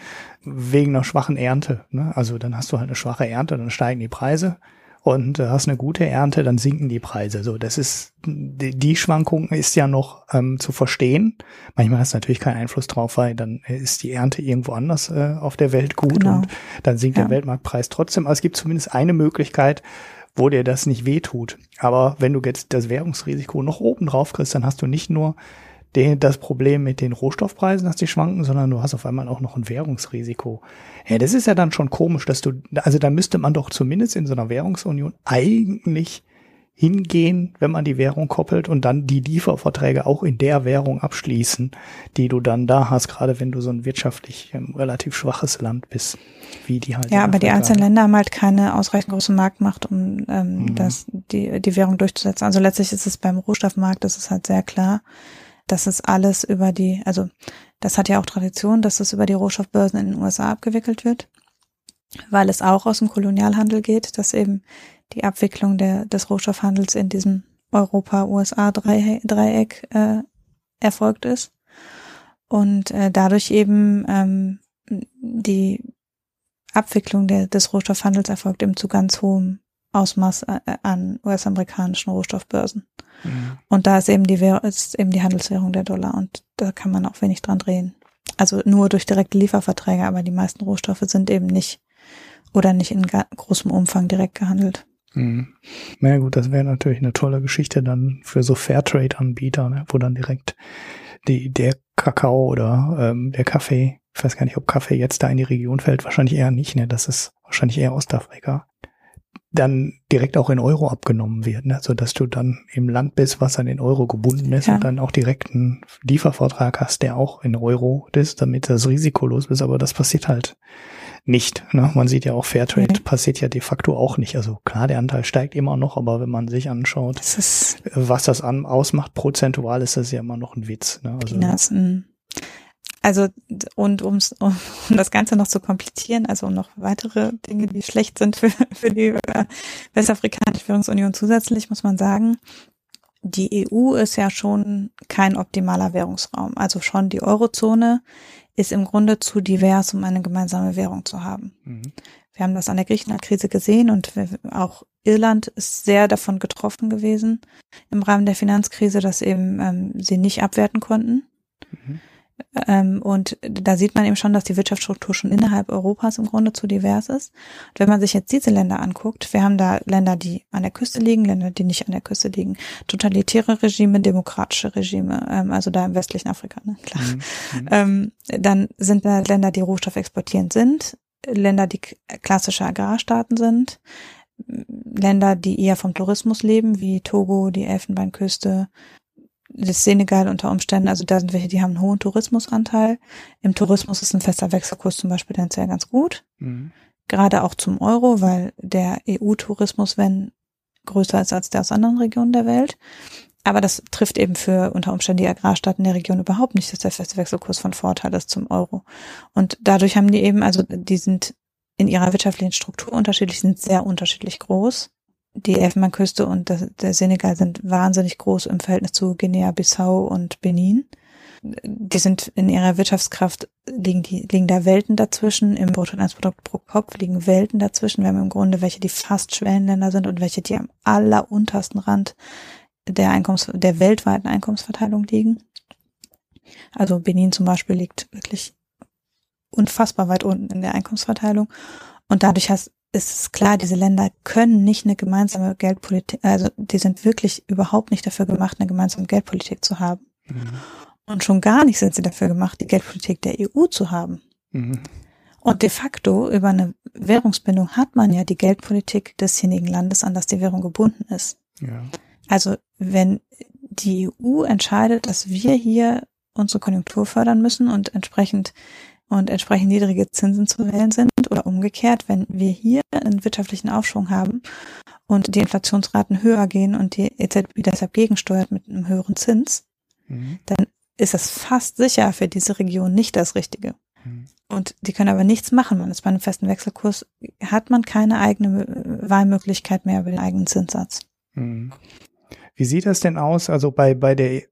wegen einer schwachen Ernte. Ne? Also dann hast du halt eine schwache Ernte, dann steigen die Preise und äh, hast eine gute Ernte, dann sinken die Preise. So, das ist die, die Schwankung ist ja noch ähm, zu verstehen. Manchmal hast du natürlich keinen Einfluss drauf, weil dann ist die Ernte irgendwo anders äh, auf der Welt gut genau. und dann sinkt ja. der Weltmarktpreis trotzdem. Aber es gibt zumindest eine Möglichkeit, wo dir das nicht wehtut. Aber wenn du jetzt das Währungsrisiko noch oben drauf kriegst, dann hast du nicht nur den, das Problem mit den Rohstoffpreisen, dass die schwanken, sondern du hast auf einmal auch noch ein Währungsrisiko. Ja, das ist ja dann schon komisch, dass du, also da müsste man doch zumindest in so einer Währungsunion eigentlich hingehen, wenn man die Währung koppelt und dann die Lieferverträge auch in der Währung abschließen, die du dann da hast, gerade wenn du so ein wirtschaftlich ähm, relativ schwaches Land bist, wie die halt. Ja, aber die einzelnen Länder haben halt keine ausreichend große Marktmacht, um ähm, mhm. das, die, die Währung durchzusetzen. Also letztlich ist es beim Rohstoffmarkt, das ist halt sehr klar das ist alles über die, also das hat ja auch Tradition, dass es über die Rohstoffbörsen in den USA abgewickelt wird, weil es auch aus dem Kolonialhandel geht, dass eben die Abwicklung der, des Rohstoffhandels in diesem Europa-USA-Dreieck äh, erfolgt ist und äh, dadurch eben ähm, die Abwicklung der, des Rohstoffhandels erfolgt eben zu ganz hohem Ausmaß äh, an US-amerikanischen Rohstoffbörsen. Mhm. Und da ist eben die ist eben die Handelswährung der Dollar und da kann man auch wenig dran drehen. Also nur durch direkte Lieferverträge, aber die meisten Rohstoffe sind eben nicht oder nicht in großem Umfang direkt gehandelt. Mhm. Na ja, gut, das wäre natürlich eine tolle Geschichte dann für so Fairtrade-Anbieter, ne, wo dann direkt die, der Kakao oder ähm, der Kaffee, ich weiß gar nicht, ob Kaffee jetzt da in die Region fällt, wahrscheinlich eher nicht, ne? Das ist wahrscheinlich eher Ostafrika dann direkt auch in Euro abgenommen wird, ne? so dass du dann im Land bist, was an den Euro gebunden ist ja. und dann auch direkt einen Liefervertrag hast, der auch in Euro ist, damit das risikolos ist. Aber das passiert halt nicht. Ne? Man sieht ja auch Fairtrade mhm. passiert ja de facto auch nicht. Also klar, der Anteil steigt immer noch, aber wenn man sich anschaut, das was das an, ausmacht prozentual, ist das ja immer noch ein Witz. Ne? Also, also und um's, um das Ganze noch zu komplizieren, also um noch weitere Dinge, die schlecht sind für, für die äh, Westafrikanische Währungsunion zusätzlich, muss man sagen, die EU ist ja schon kein optimaler Währungsraum. Also schon die Eurozone ist im Grunde zu divers, um eine gemeinsame Währung zu haben. Mhm. Wir haben das an der Griechenland-Krise gesehen und auch Irland ist sehr davon getroffen gewesen im Rahmen der Finanzkrise, dass eben ähm, sie nicht abwerten konnten. Mhm. Ähm, und da sieht man eben schon, dass die Wirtschaftsstruktur schon innerhalb Europas im Grunde zu divers ist. Und wenn man sich jetzt diese Länder anguckt, wir haben da Länder, die an der Küste liegen, Länder, die nicht an der Küste liegen, totalitäre Regime, demokratische Regime, ähm, also da im westlichen Afrika, ne? klar. Mhm. mhm. Ähm, dann sind da Länder, die Rohstoff exportierend sind, Länder, die klassische Agrarstaaten sind, Länder, die eher vom Tourismus leben, wie Togo, die Elfenbeinküste, das Senegal unter Umständen, also da sind welche, die haben einen hohen Tourismusanteil. Im Tourismus ist ein fester Wechselkurs zum Beispiel dann sehr ganz gut. Mhm. Gerade auch zum Euro, weil der EU-Tourismus, wenn größer ist als der aus anderen Regionen der Welt. Aber das trifft eben für unter Umständen die Agrarstaaten der Region überhaupt nicht, dass der feste Wechselkurs von Vorteil ist zum Euro. Und dadurch haben die eben, also die sind in ihrer wirtschaftlichen Struktur unterschiedlich, sind sehr unterschiedlich groß die Elfenbeinküste und das, der Senegal sind wahnsinnig groß im Verhältnis zu Guinea-Bissau und Benin. Die sind in ihrer Wirtschaftskraft, liegen, die, liegen da Welten dazwischen. Im Bruttoinlandsprodukt pro Kopf liegen Welten dazwischen. Wir haben im Grunde welche, die fast Schwellenländer sind und welche, die am alleruntersten Rand der Einkommens, der weltweiten Einkommensverteilung liegen. Also Benin zum Beispiel liegt wirklich unfassbar weit unten in der Einkommensverteilung. Und dadurch hast, ist es klar, diese Länder können nicht eine gemeinsame Geldpolitik, also die sind wirklich überhaupt nicht dafür gemacht, eine gemeinsame Geldpolitik zu haben. Mhm. Und schon gar nicht sind sie dafür gemacht, die Geldpolitik der EU zu haben. Mhm. Und de facto über eine Währungsbindung hat man ja die Geldpolitik desjenigen Landes, an das die Währung gebunden ist. Ja. Also wenn die EU entscheidet, dass wir hier unsere Konjunktur fördern müssen und entsprechend und entsprechend niedrige Zinsen zu wählen sind oder umgekehrt, wenn wir hier einen wirtschaftlichen Aufschwung haben und die Inflationsraten höher gehen und die EZB deshalb gegensteuert mit einem höheren Zins, mhm. dann ist das fast sicher für diese Region nicht das Richtige. Mhm. Und die können aber nichts machen. Man ist bei einem festen Wechselkurs, hat man keine eigene Wahlmöglichkeit mehr über den eigenen Zinssatz. Mhm. Wie sieht das denn aus? Also bei, bei der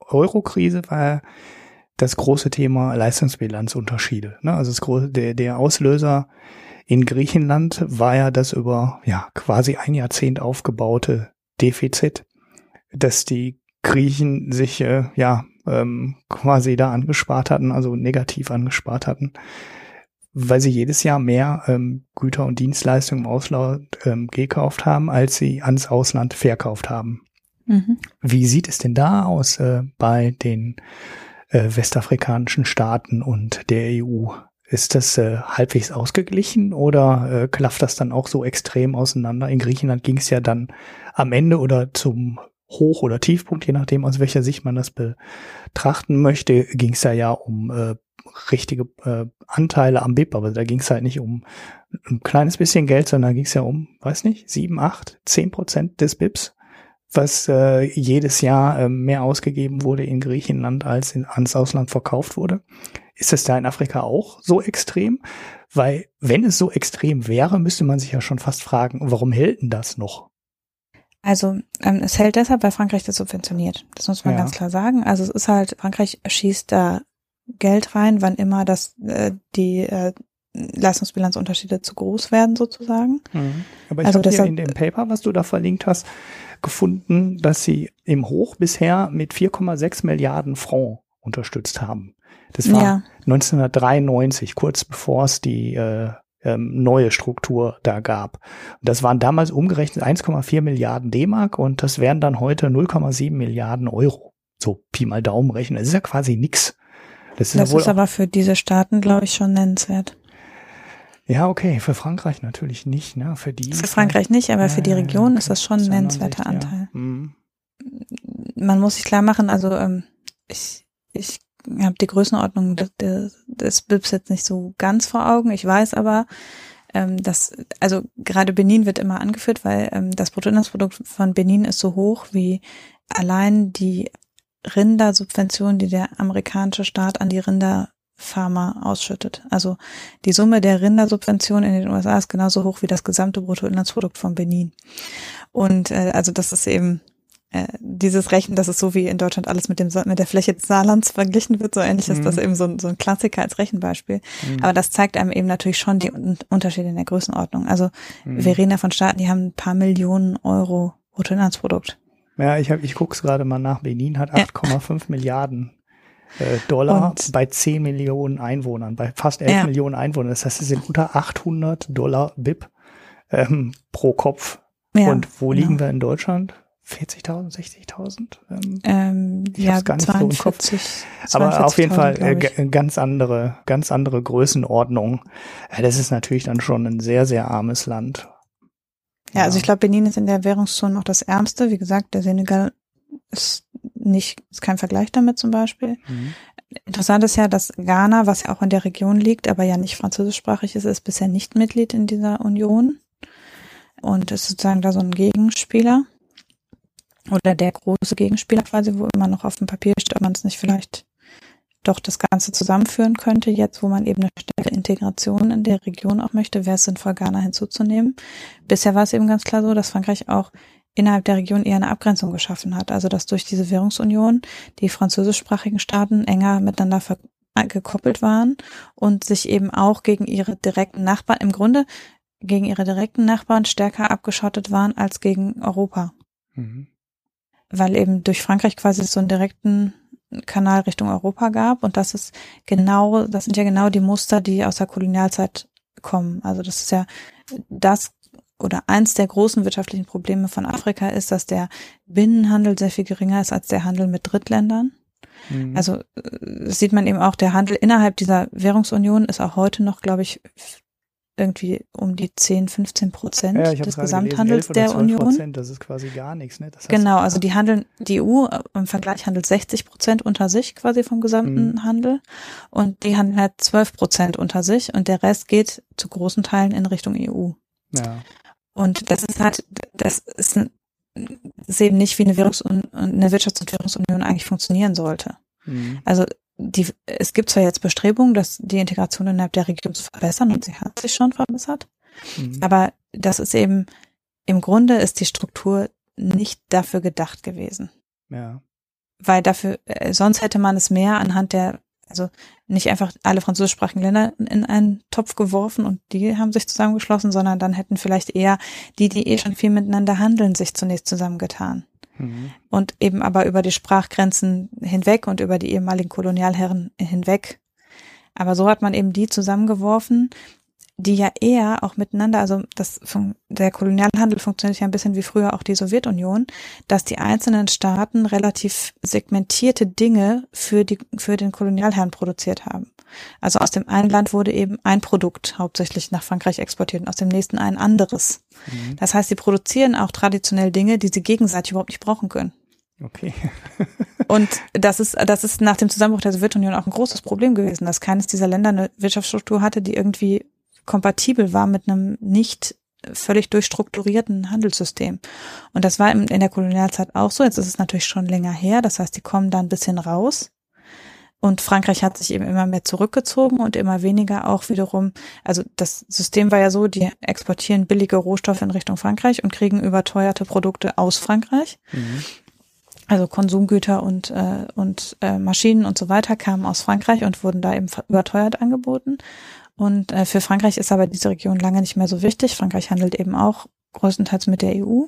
Euro-Krise war das große Thema Leistungsbilanzunterschiede. Ne? Also das große, der, der Auslöser in Griechenland war ja das über ja quasi ein Jahrzehnt aufgebaute Defizit, dass die Griechen sich äh, ja ähm, quasi da angespart hatten, also negativ angespart hatten, weil sie jedes Jahr mehr ähm, Güter und Dienstleistungen im Ausland ähm, gekauft haben, als sie ans Ausland verkauft haben. Mhm. Wie sieht es denn da aus äh, bei den äh, westafrikanischen Staaten und der EU? Ist das äh, halbwegs ausgeglichen oder äh, klafft das dann auch so extrem auseinander? In Griechenland ging es ja dann am Ende oder zum Hoch- oder Tiefpunkt, je nachdem, aus welcher Sicht man das betrachten möchte, ging es ja ja um äh, richtige äh, Anteile am BIP, aber da ging es halt nicht um ein kleines bisschen Geld, sondern da ging es ja um, weiß nicht, sieben, acht, zehn Prozent des BIPs was äh, jedes Jahr äh, mehr ausgegeben wurde in Griechenland, als in, ans Ausland verkauft wurde. Ist es da in Afrika auch so extrem? Weil wenn es so extrem wäre, müsste man sich ja schon fast fragen, warum hält denn das noch? Also ähm, es hält deshalb, weil Frankreich das subventioniert. Das muss man ja. ganz klar sagen. Also es ist halt, Frankreich schießt da Geld rein, wann immer das äh, die äh, Leistungsbilanzunterschiede zu groß werden sozusagen. Mhm. Aber ich also habe hier in dem Paper, was du da verlinkt hast, gefunden, dass sie im Hoch bisher mit 4,6 Milliarden Franc unterstützt haben. Das war ja. 1993, kurz bevor es die äh, ähm, neue Struktur da gab. Und das waren damals umgerechnet 1,4 Milliarden D-Mark und das wären dann heute 0,7 Milliarden Euro. So Pi mal Daumen rechnen. Das ist ja quasi nix. Das ist, das ja ist aber für diese Staaten, glaube ich, schon nennenswert. Ja, okay, für Frankreich natürlich nicht, ne? Für die. Für Frankreich nicht, aber für die Region okay. ist das schon ein nennenswerter Anteil. Ja. Mhm. Man muss sich klar machen, also ähm, ich, ich habe die Größenordnung des, des BIPs jetzt nicht so ganz vor Augen. Ich weiß aber, ähm, dass, also gerade Benin wird immer angeführt, weil ähm, das Bruttoinlandsprodukt von Benin ist so hoch wie allein die Rindersubvention, die der amerikanische Staat an die Rinder Pharma ausschüttet. Also die Summe der Rindersubvention in den USA ist genauso hoch wie das gesamte Bruttoinlandsprodukt von Benin. Und äh, also das ist eben äh, dieses Rechnen, dass es so wie in Deutschland alles mit dem mit der Fläche des Saarlands verglichen wird, so ähnlich ist das mhm. eben so, ein so ein Klassiker als Rechenbeispiel. Mhm. Aber das zeigt einem eben natürlich schon die Unterschiede in der Größenordnung. Also mhm. wir reden da von Staaten, die haben ein paar Millionen Euro Bruttoinlandsprodukt. Ja, ich, hab, ich guck's gerade mal nach. Benin hat 8,5 ja. Milliarden Dollar und bei 10 Millionen Einwohnern, bei fast 11 ja. Millionen Einwohnern. Das heißt, es sind unter 800 Dollar BIP ähm, pro Kopf. Ja, und wo genau. liegen wir in Deutschland? 40.000, 60.000? Ähm, ähm, ich ja, gar nicht 42, so im Kopf. Aber auf jeden Fall äh, ganz andere, ganz andere Größenordnung. Ja, das ist natürlich dann schon ein sehr, sehr armes Land. Ja, ja. also ich glaube, Benin ist in der Währungszone noch das ärmste. Wie gesagt, der Senegal ist nicht, ist kein Vergleich damit zum Beispiel. Mhm. Interessant ist ja, dass Ghana, was ja auch in der Region liegt, aber ja nicht französischsprachig ist, ist bisher nicht Mitglied in dieser Union und ist sozusagen da so ein Gegenspieler oder der große Gegenspieler quasi, wo immer noch auf dem Papier steht, ob man es nicht vielleicht doch das Ganze zusammenführen könnte, jetzt wo man eben eine stärkere Integration in der Region auch möchte, wäre es sinnvoll, Ghana hinzuzunehmen. Bisher war es eben ganz klar so, dass Frankreich auch innerhalb der Region eher eine Abgrenzung geschaffen hat. Also dass durch diese Währungsunion die französischsprachigen Staaten enger miteinander gekoppelt waren und sich eben auch gegen ihre direkten Nachbarn, im Grunde gegen ihre direkten Nachbarn stärker abgeschottet waren als gegen Europa. Mhm. Weil eben durch Frankreich quasi so einen direkten Kanal Richtung Europa gab und das ist genau, das sind ja genau die Muster, die aus der Kolonialzeit kommen. Also das ist ja das oder eins der großen wirtschaftlichen Probleme von Afrika ist, dass der Binnenhandel sehr viel geringer ist als der Handel mit Drittländern. Mhm. Also äh, sieht man eben auch, der Handel innerhalb dieser Währungsunion ist auch heute noch, glaube ich, irgendwie um die 10, 15 Prozent ja, des Gesamthandels gelesen, der Union. Prozent, das ist quasi gar nichts. Ne? Das heißt, genau, also die handeln, die EU äh, im Vergleich handelt 60 Prozent unter sich quasi vom gesamten mhm. Handel und die handeln halt 12 Prozent unter sich und der Rest geht zu großen Teilen in Richtung EU. Ja. Und das ist halt, das ist, ist eben nicht wie eine Währungs- und eine Wirtschafts- und Währungsunion eigentlich funktionieren sollte. Mhm. Also die, es gibt zwar jetzt Bestrebungen, dass die Integration innerhalb der Region zu verbessern und sie hat sich schon verbessert, mhm. aber das ist eben, im Grunde ist die Struktur nicht dafür gedacht gewesen. Ja. Weil dafür, äh, sonst hätte man es mehr anhand der, also nicht einfach alle französischsprachigen Länder in einen Topf geworfen und die haben sich zusammengeschlossen, sondern dann hätten vielleicht eher die, die eh schon viel miteinander handeln, sich zunächst zusammengetan. Mhm. Und eben aber über die Sprachgrenzen hinweg und über die ehemaligen Kolonialherren hinweg. Aber so hat man eben die zusammengeworfen, die ja eher auch miteinander, also das der Kolonialhandel funktioniert ja ein bisschen wie früher auch die Sowjetunion, dass die einzelnen Staaten relativ segmentierte Dinge für die für den Kolonialherrn produziert haben. Also aus dem einen Land wurde eben ein Produkt hauptsächlich nach Frankreich exportiert und aus dem nächsten ein anderes. Mhm. Das heißt, sie produzieren auch traditionell Dinge, die sie gegenseitig überhaupt nicht brauchen können. Okay. und das ist, das ist nach dem Zusammenbruch der Sowjetunion auch ein großes Problem gewesen, dass keines dieser Länder eine Wirtschaftsstruktur hatte, die irgendwie kompatibel war mit einem nicht völlig durchstrukturierten Handelssystem. Und das war in, der Kolonialzeit auch so. Jetzt ist es natürlich schon länger her. Das heißt, die kommen da ein bisschen raus. Und Frankreich hat sich eben immer mehr zurückgezogen und immer weniger auch wiederum, also das System war ja so, die exportieren billige Rohstoffe in Richtung Frankreich und kriegen überteuerte Produkte aus Frankreich. Mhm. Also Konsumgüter und, äh, und äh, Maschinen und so weiter kamen aus Frankreich und wurden da eben überteuert angeboten. Und äh, für Frankreich ist aber diese Region lange nicht mehr so wichtig. Frankreich handelt eben auch größtenteils mit der EU.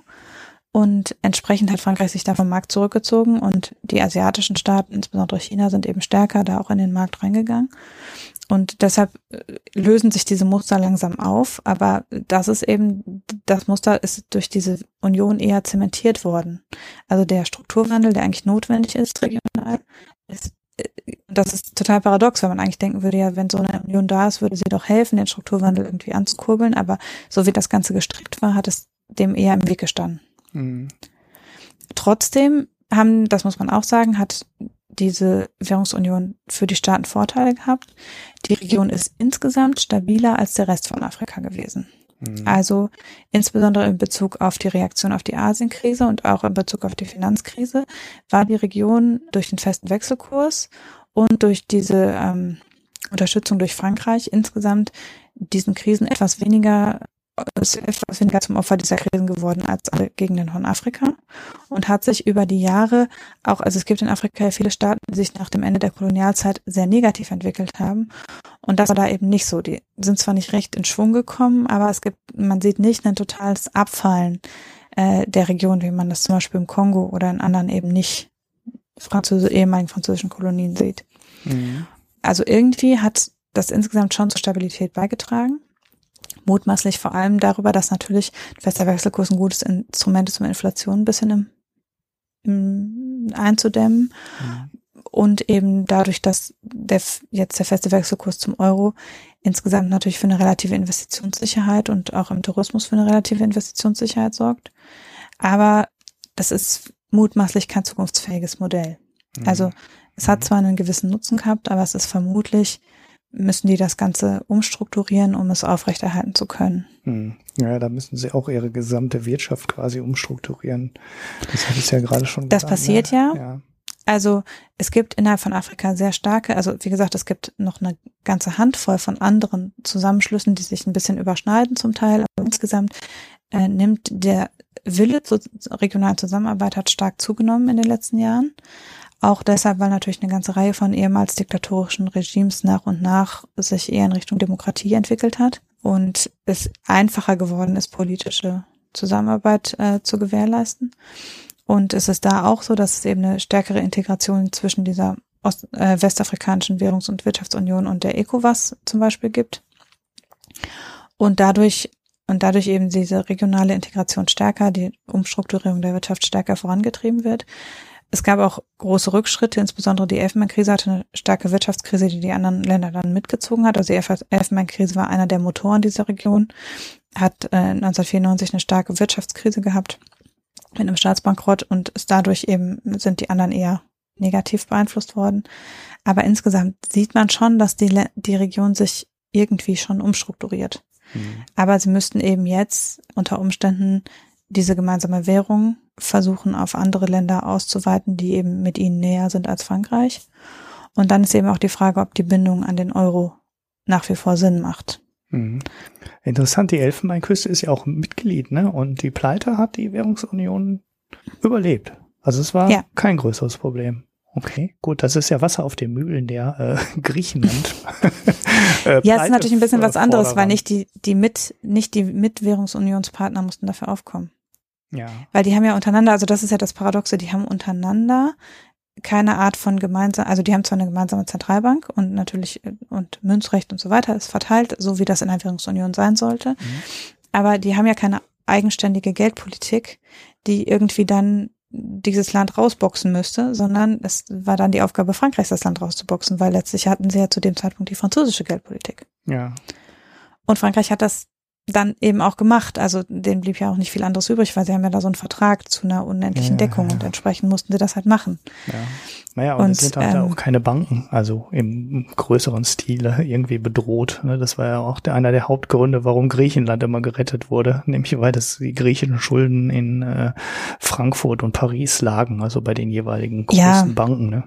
Und entsprechend hat Frankreich sich da vom Markt zurückgezogen und die asiatischen Staaten, insbesondere China, sind eben stärker da auch in den Markt reingegangen. Und deshalb äh, lösen sich diese Muster langsam auf, aber das ist eben, das Muster ist durch diese Union eher zementiert worden. Also der Strukturwandel, der eigentlich notwendig ist regional, ist äh, das ist total paradox, weil man eigentlich denken würde, ja, wenn so eine Union da ist, würde sie doch helfen, den Strukturwandel irgendwie anzukurbeln. Aber so wie das Ganze gestrickt war, hat es dem eher im Weg gestanden. Mhm. Trotzdem haben, das muss man auch sagen, hat diese Währungsunion für die Staaten Vorteile gehabt. Die Region ist insgesamt stabiler als der Rest von Afrika gewesen. Mhm. Also insbesondere in Bezug auf die Reaktion auf die Asienkrise und auch in Bezug auf die Finanzkrise war die Region durch den festen Wechselkurs und durch diese ähm, Unterstützung durch Frankreich insgesamt diesen Krisen etwas weniger ist etwas weniger zum Opfer dieser Krisen geworden als alle Gegenden von Afrika und hat sich über die Jahre auch, also es gibt in Afrika ja viele Staaten, die sich nach dem Ende der Kolonialzeit sehr negativ entwickelt haben. Und das war da eben nicht so. Die sind zwar nicht recht in Schwung gekommen, aber es gibt, man sieht nicht ein totales Abfallen äh, der Region, wie man das zum Beispiel im Kongo oder in anderen eben nicht Französ ehemaligen französischen Kolonien sieht. Mhm. Also irgendwie hat das insgesamt schon zur Stabilität beigetragen mutmaßlich vor allem darüber, dass natürlich fester Wechselkurs ein gutes Instrument ist, um Inflation ein bisschen im, im einzudämmen. Mhm. Und eben dadurch, dass der, jetzt der feste Wechselkurs zum Euro insgesamt natürlich für eine relative Investitionssicherheit und auch im Tourismus für eine relative Investitionssicherheit sorgt. Aber das ist mutmaßlich kein zukunftsfähiges Modell. Mhm. Also es hat mhm. zwar einen gewissen Nutzen gehabt, aber es ist vermutlich müssen die das Ganze umstrukturieren, um es aufrechterhalten zu können. Hm. Ja, da müssen sie auch ihre gesamte Wirtschaft quasi umstrukturieren. Das hatte ich ja gerade schon gesagt. Das passiert ne? ja. ja. Also es gibt innerhalb von Afrika sehr starke, also wie gesagt, es gibt noch eine ganze Handvoll von anderen Zusammenschlüssen, die sich ein bisschen überschneiden zum Teil, aber insgesamt äh, nimmt der Wille zur regionalen Zusammenarbeit hat stark zugenommen in den letzten Jahren. Auch deshalb, weil natürlich eine ganze Reihe von ehemals diktatorischen Regimes nach und nach sich eher in Richtung Demokratie entwickelt hat und es einfacher geworden ist, politische Zusammenarbeit äh, zu gewährleisten. Und es ist da auch so, dass es eben eine stärkere Integration zwischen dieser Ost äh, westafrikanischen Währungs- und Wirtschaftsunion und der ECOWAS zum Beispiel gibt. Und dadurch und dadurch eben diese regionale Integration stärker, die Umstrukturierung der Wirtschaft stärker vorangetrieben wird Es gab auch große Rückschritte, insbesondere die Elfenbeinkrise hatte eine starke Wirtschaftskrise, die die anderen Länder dann mitgezogen hat. Also die Elfenbeinkrise war einer der Motoren dieser Region, hat äh, 1994 eine starke Wirtschaftskrise gehabt mit einem Staatsbankrott und ist dadurch eben sind die anderen eher negativ beeinflusst worden. Aber insgesamt sieht man schon, dass die, die Region sich irgendwie schon umstrukturiert. Mhm. Aber sie müssten eben jetzt unter Umständen diese gemeinsame Währung versuchen, auf andere Länder auszuweiten, die eben mit ihnen näher sind als Frankreich. Und dann ist eben auch die Frage, ob die Bindung an den Euro nach wie vor Sinn macht. Mhm. Interessant, die Elfenbeinküste ist ja auch Mitglied, ne? Und die Pleite hat die Währungsunion überlebt. Also es war ja. kein größeres Problem. Okay, gut, das ist ja Wasser auf den Mühlen der äh, Griechenland. äh, ja, es ist natürlich ein bisschen was anderes, weil nicht die, die mit, nicht die Mitwährungsunionspartner mussten dafür aufkommen. Ja. Weil die haben ja untereinander, also das ist ja das Paradoxe, die haben untereinander keine Art von gemeinsam, also die haben zwar eine gemeinsame Zentralbank und natürlich äh, und Münzrecht und so weiter ist verteilt, so wie das in der Währungsunion sein sollte. Mhm. Aber die haben ja keine eigenständige Geldpolitik, die irgendwie dann dieses Land rausboxen müsste, sondern es war dann die Aufgabe Frankreichs, das Land rauszuboxen, weil letztlich hatten sie ja zu dem Zeitpunkt die französische Geldpolitik. Ja. Und Frankreich hat das dann eben auch gemacht. Also denen blieb ja auch nicht viel anderes übrig, weil sie haben ja da so einen Vertrag zu einer unendlichen ja, Deckung ja. und entsprechend mussten sie das halt machen. Ja. Naja, und, und es sind halt ähm, auch keine Banken, also im größeren Stile irgendwie bedroht. Ne? Das war ja auch der, einer der Hauptgründe, warum Griechenland immer gerettet wurde, nämlich weil das die griechischen Schulden in äh, Frankfurt und Paris lagen, also bei den jeweiligen großen ja. Banken. Ne?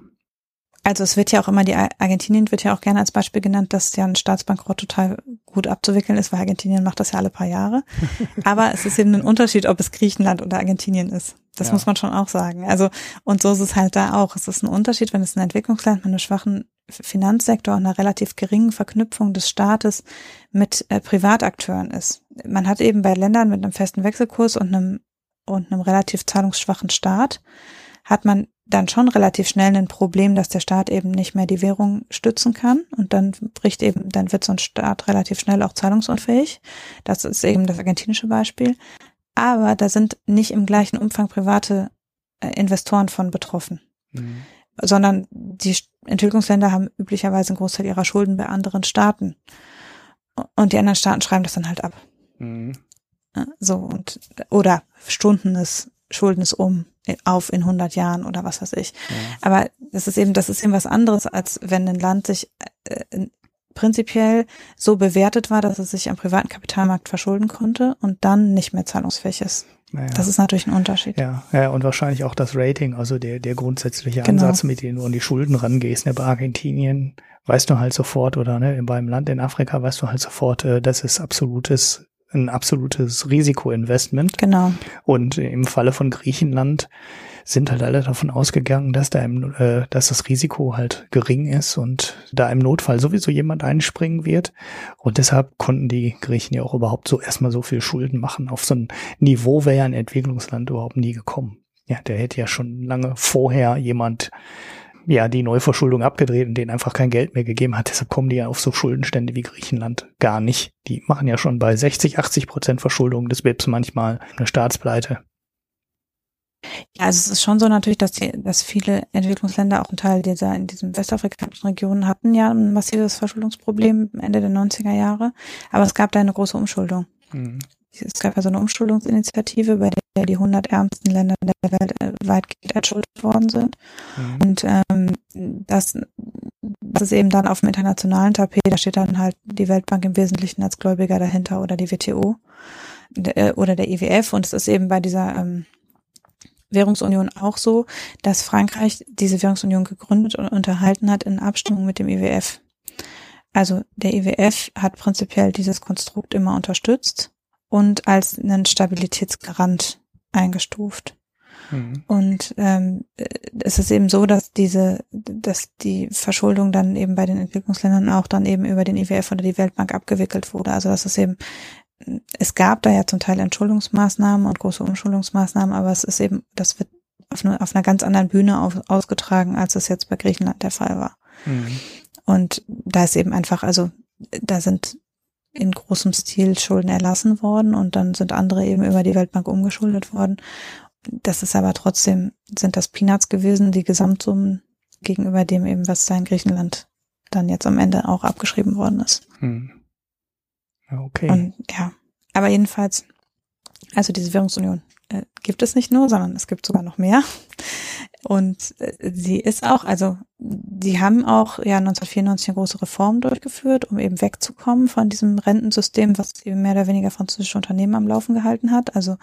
Also es wird ja auch immer, die Argentinien wird ja auch gerne als Beispiel genannt, dass ja ein Staatsbankrott total gut abzuwickeln ist, weil Argentinien macht das ja alle paar Jahre. Aber es ist eben ein Unterschied, ob es Griechenland oder Argentinien ist. Das ja. muss man schon auch sagen. Also, und so ist es halt da auch. Es ist ein Unterschied, wenn es ein Entwicklungsland mit einem schwachen Finanzsektor und einer relativ geringen Verknüpfung des Staates mit äh, Privatakteuren ist. Man hat eben bei Ländern mit einem festen Wechselkurs und einem, und einem relativ zahlungsschwachen Staat, hat man dann schon relativ schnell ein Problem, dass der Staat eben nicht mehr die Währung stützen kann und dann bricht eben, dann wird so ein Staat relativ schnell auch zahlungsunfähig. Das ist eben das argentinische Beispiel. Aber da sind nicht im gleichen Umfang private äh, Investoren von betroffen, mhm. sondern die Entwicklungsländer haben üblicherweise einen Großteil ihrer Schulden bei anderen Staaten und die anderen Staaten schreiben das dann halt ab. Mhm. So und oder Stunden des Schuldens um auf in 100 Jahren oder was weiß ich. Ja. Aber das ist eben, das ist eben was anderes, als wenn ein Land sich äh, prinzipiell so bewertet war, dass es sich am privaten Kapitalmarkt verschulden konnte und dann nicht mehr zahlungsfähig ist. Naja. Das ist natürlich ein Unterschied. Ja, ja, und wahrscheinlich auch das Rating, also der, der grundsätzliche genau. Ansatz, mit dem du an die Schulden rangehst. Ne, bei Argentinien weißt du halt sofort, oder ne, beim Land in Afrika weißt du halt sofort, äh, das ist absolutes ein absolutes Risikoinvestment. Genau. Und im Falle von Griechenland sind halt alle davon ausgegangen, dass da im, äh, dass das Risiko halt gering ist und da im Notfall sowieso jemand einspringen wird. Und deshalb konnten die Griechen ja auch überhaupt so erstmal so viel Schulden machen. Auf so ein Niveau wäre ja ein Entwicklungsland überhaupt nie gekommen. Ja, der hätte ja schon lange vorher jemand ja die Neuverschuldung abgedreht und denen einfach kein Geld mehr gegeben hat. Deshalb kommen die ja auf so Schuldenstände wie Griechenland gar nicht. Die machen ja schon bei 60, 80 Prozent Verschuldung des WIPs manchmal eine Staatspleite. Ja, also es ist schon so natürlich, dass die, dass viele Entwicklungsländer auch einen Teil dieser in diesen westafrikanischen Regionen hatten ja ein massives Verschuldungsproblem Ende der 90er Jahre, aber es gab da eine große Umschuldung. Mhm. Es gab also eine Umschuldungsinitiative, bei der die 100 ärmsten Länder der Welt äh, weitgehend entschuldet worden sind. Mhm. Und ähm, das, das ist eben dann auf dem internationalen Tapet, da steht dann halt die Weltbank im Wesentlichen als Gläubiger dahinter oder die WTO äh, oder der IWF. Und es ist eben bei dieser ähm, Währungsunion auch so, dass Frankreich diese Währungsunion gegründet und unterhalten hat in Abstimmung mit dem IWF. Also der IWF hat prinzipiell dieses Konstrukt immer unterstützt und als einen Stabilitätsgarant eingestuft. Mhm. Und ähm, es ist eben so, dass diese, dass die Verschuldung dann eben bei den Entwicklungsländern auch dann eben über den IWF oder die Weltbank abgewickelt wurde. Also das ist eben, es gab da ja zum Teil Entschuldungsmaßnahmen und große Umschuldungsmaßnahmen, aber es ist eben, das wird auf, eine, auf einer ganz anderen Bühne auf, ausgetragen, als es jetzt bei Griechenland der Fall war. Mhm. Und da ist eben einfach, also da sind in großem Stil Schulden erlassen worden und dann sind andere eben über die Weltbank umgeschuldet worden. das ist aber trotzdem, sind das Peanuts gewesen, die Gesamtsummen gegenüber dem eben, was da in Griechenland dann jetzt am Ende auch abgeschrieben worden ist. Hm. Okay. Und ja, aber jedenfalls, also diese Währungsunion äh, gibt es nicht nur, sondern es gibt sogar noch mehr. Und äh, sie ist auch, also die haben auch ja 1994 eine große Reform durchgeführt, um eben wegzukommen von diesem Rentensystem, was eben mehr oder weniger französische Unternehmen am Laufen gehalten hat. Also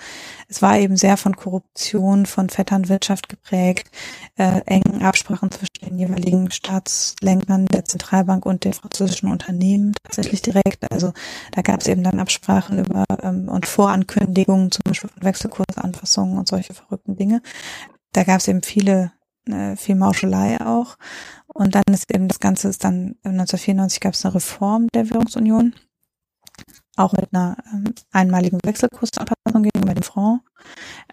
es war eben sehr von Korruption, von Vetternwirtschaft geprägt, äh, engen Absprachen zwischen den jeweiligen Staatslenkern der Zentralbank und den französischen Unternehmen tatsächlich direkt. Also da gab es eben dann Absprachen über ähm, und Vorankündigungen, zum Beispiel von Wechselkursanpassungen und solche verrückten Dinge. Da gab es eben viele äh, viel Mauschelei auch. Und dann ist eben das Ganze ist dann 1994 gab es eine Reform der Währungsunion, auch mit einer ähm, einmaligen Wechselkursanpassung gegenüber dem Franc.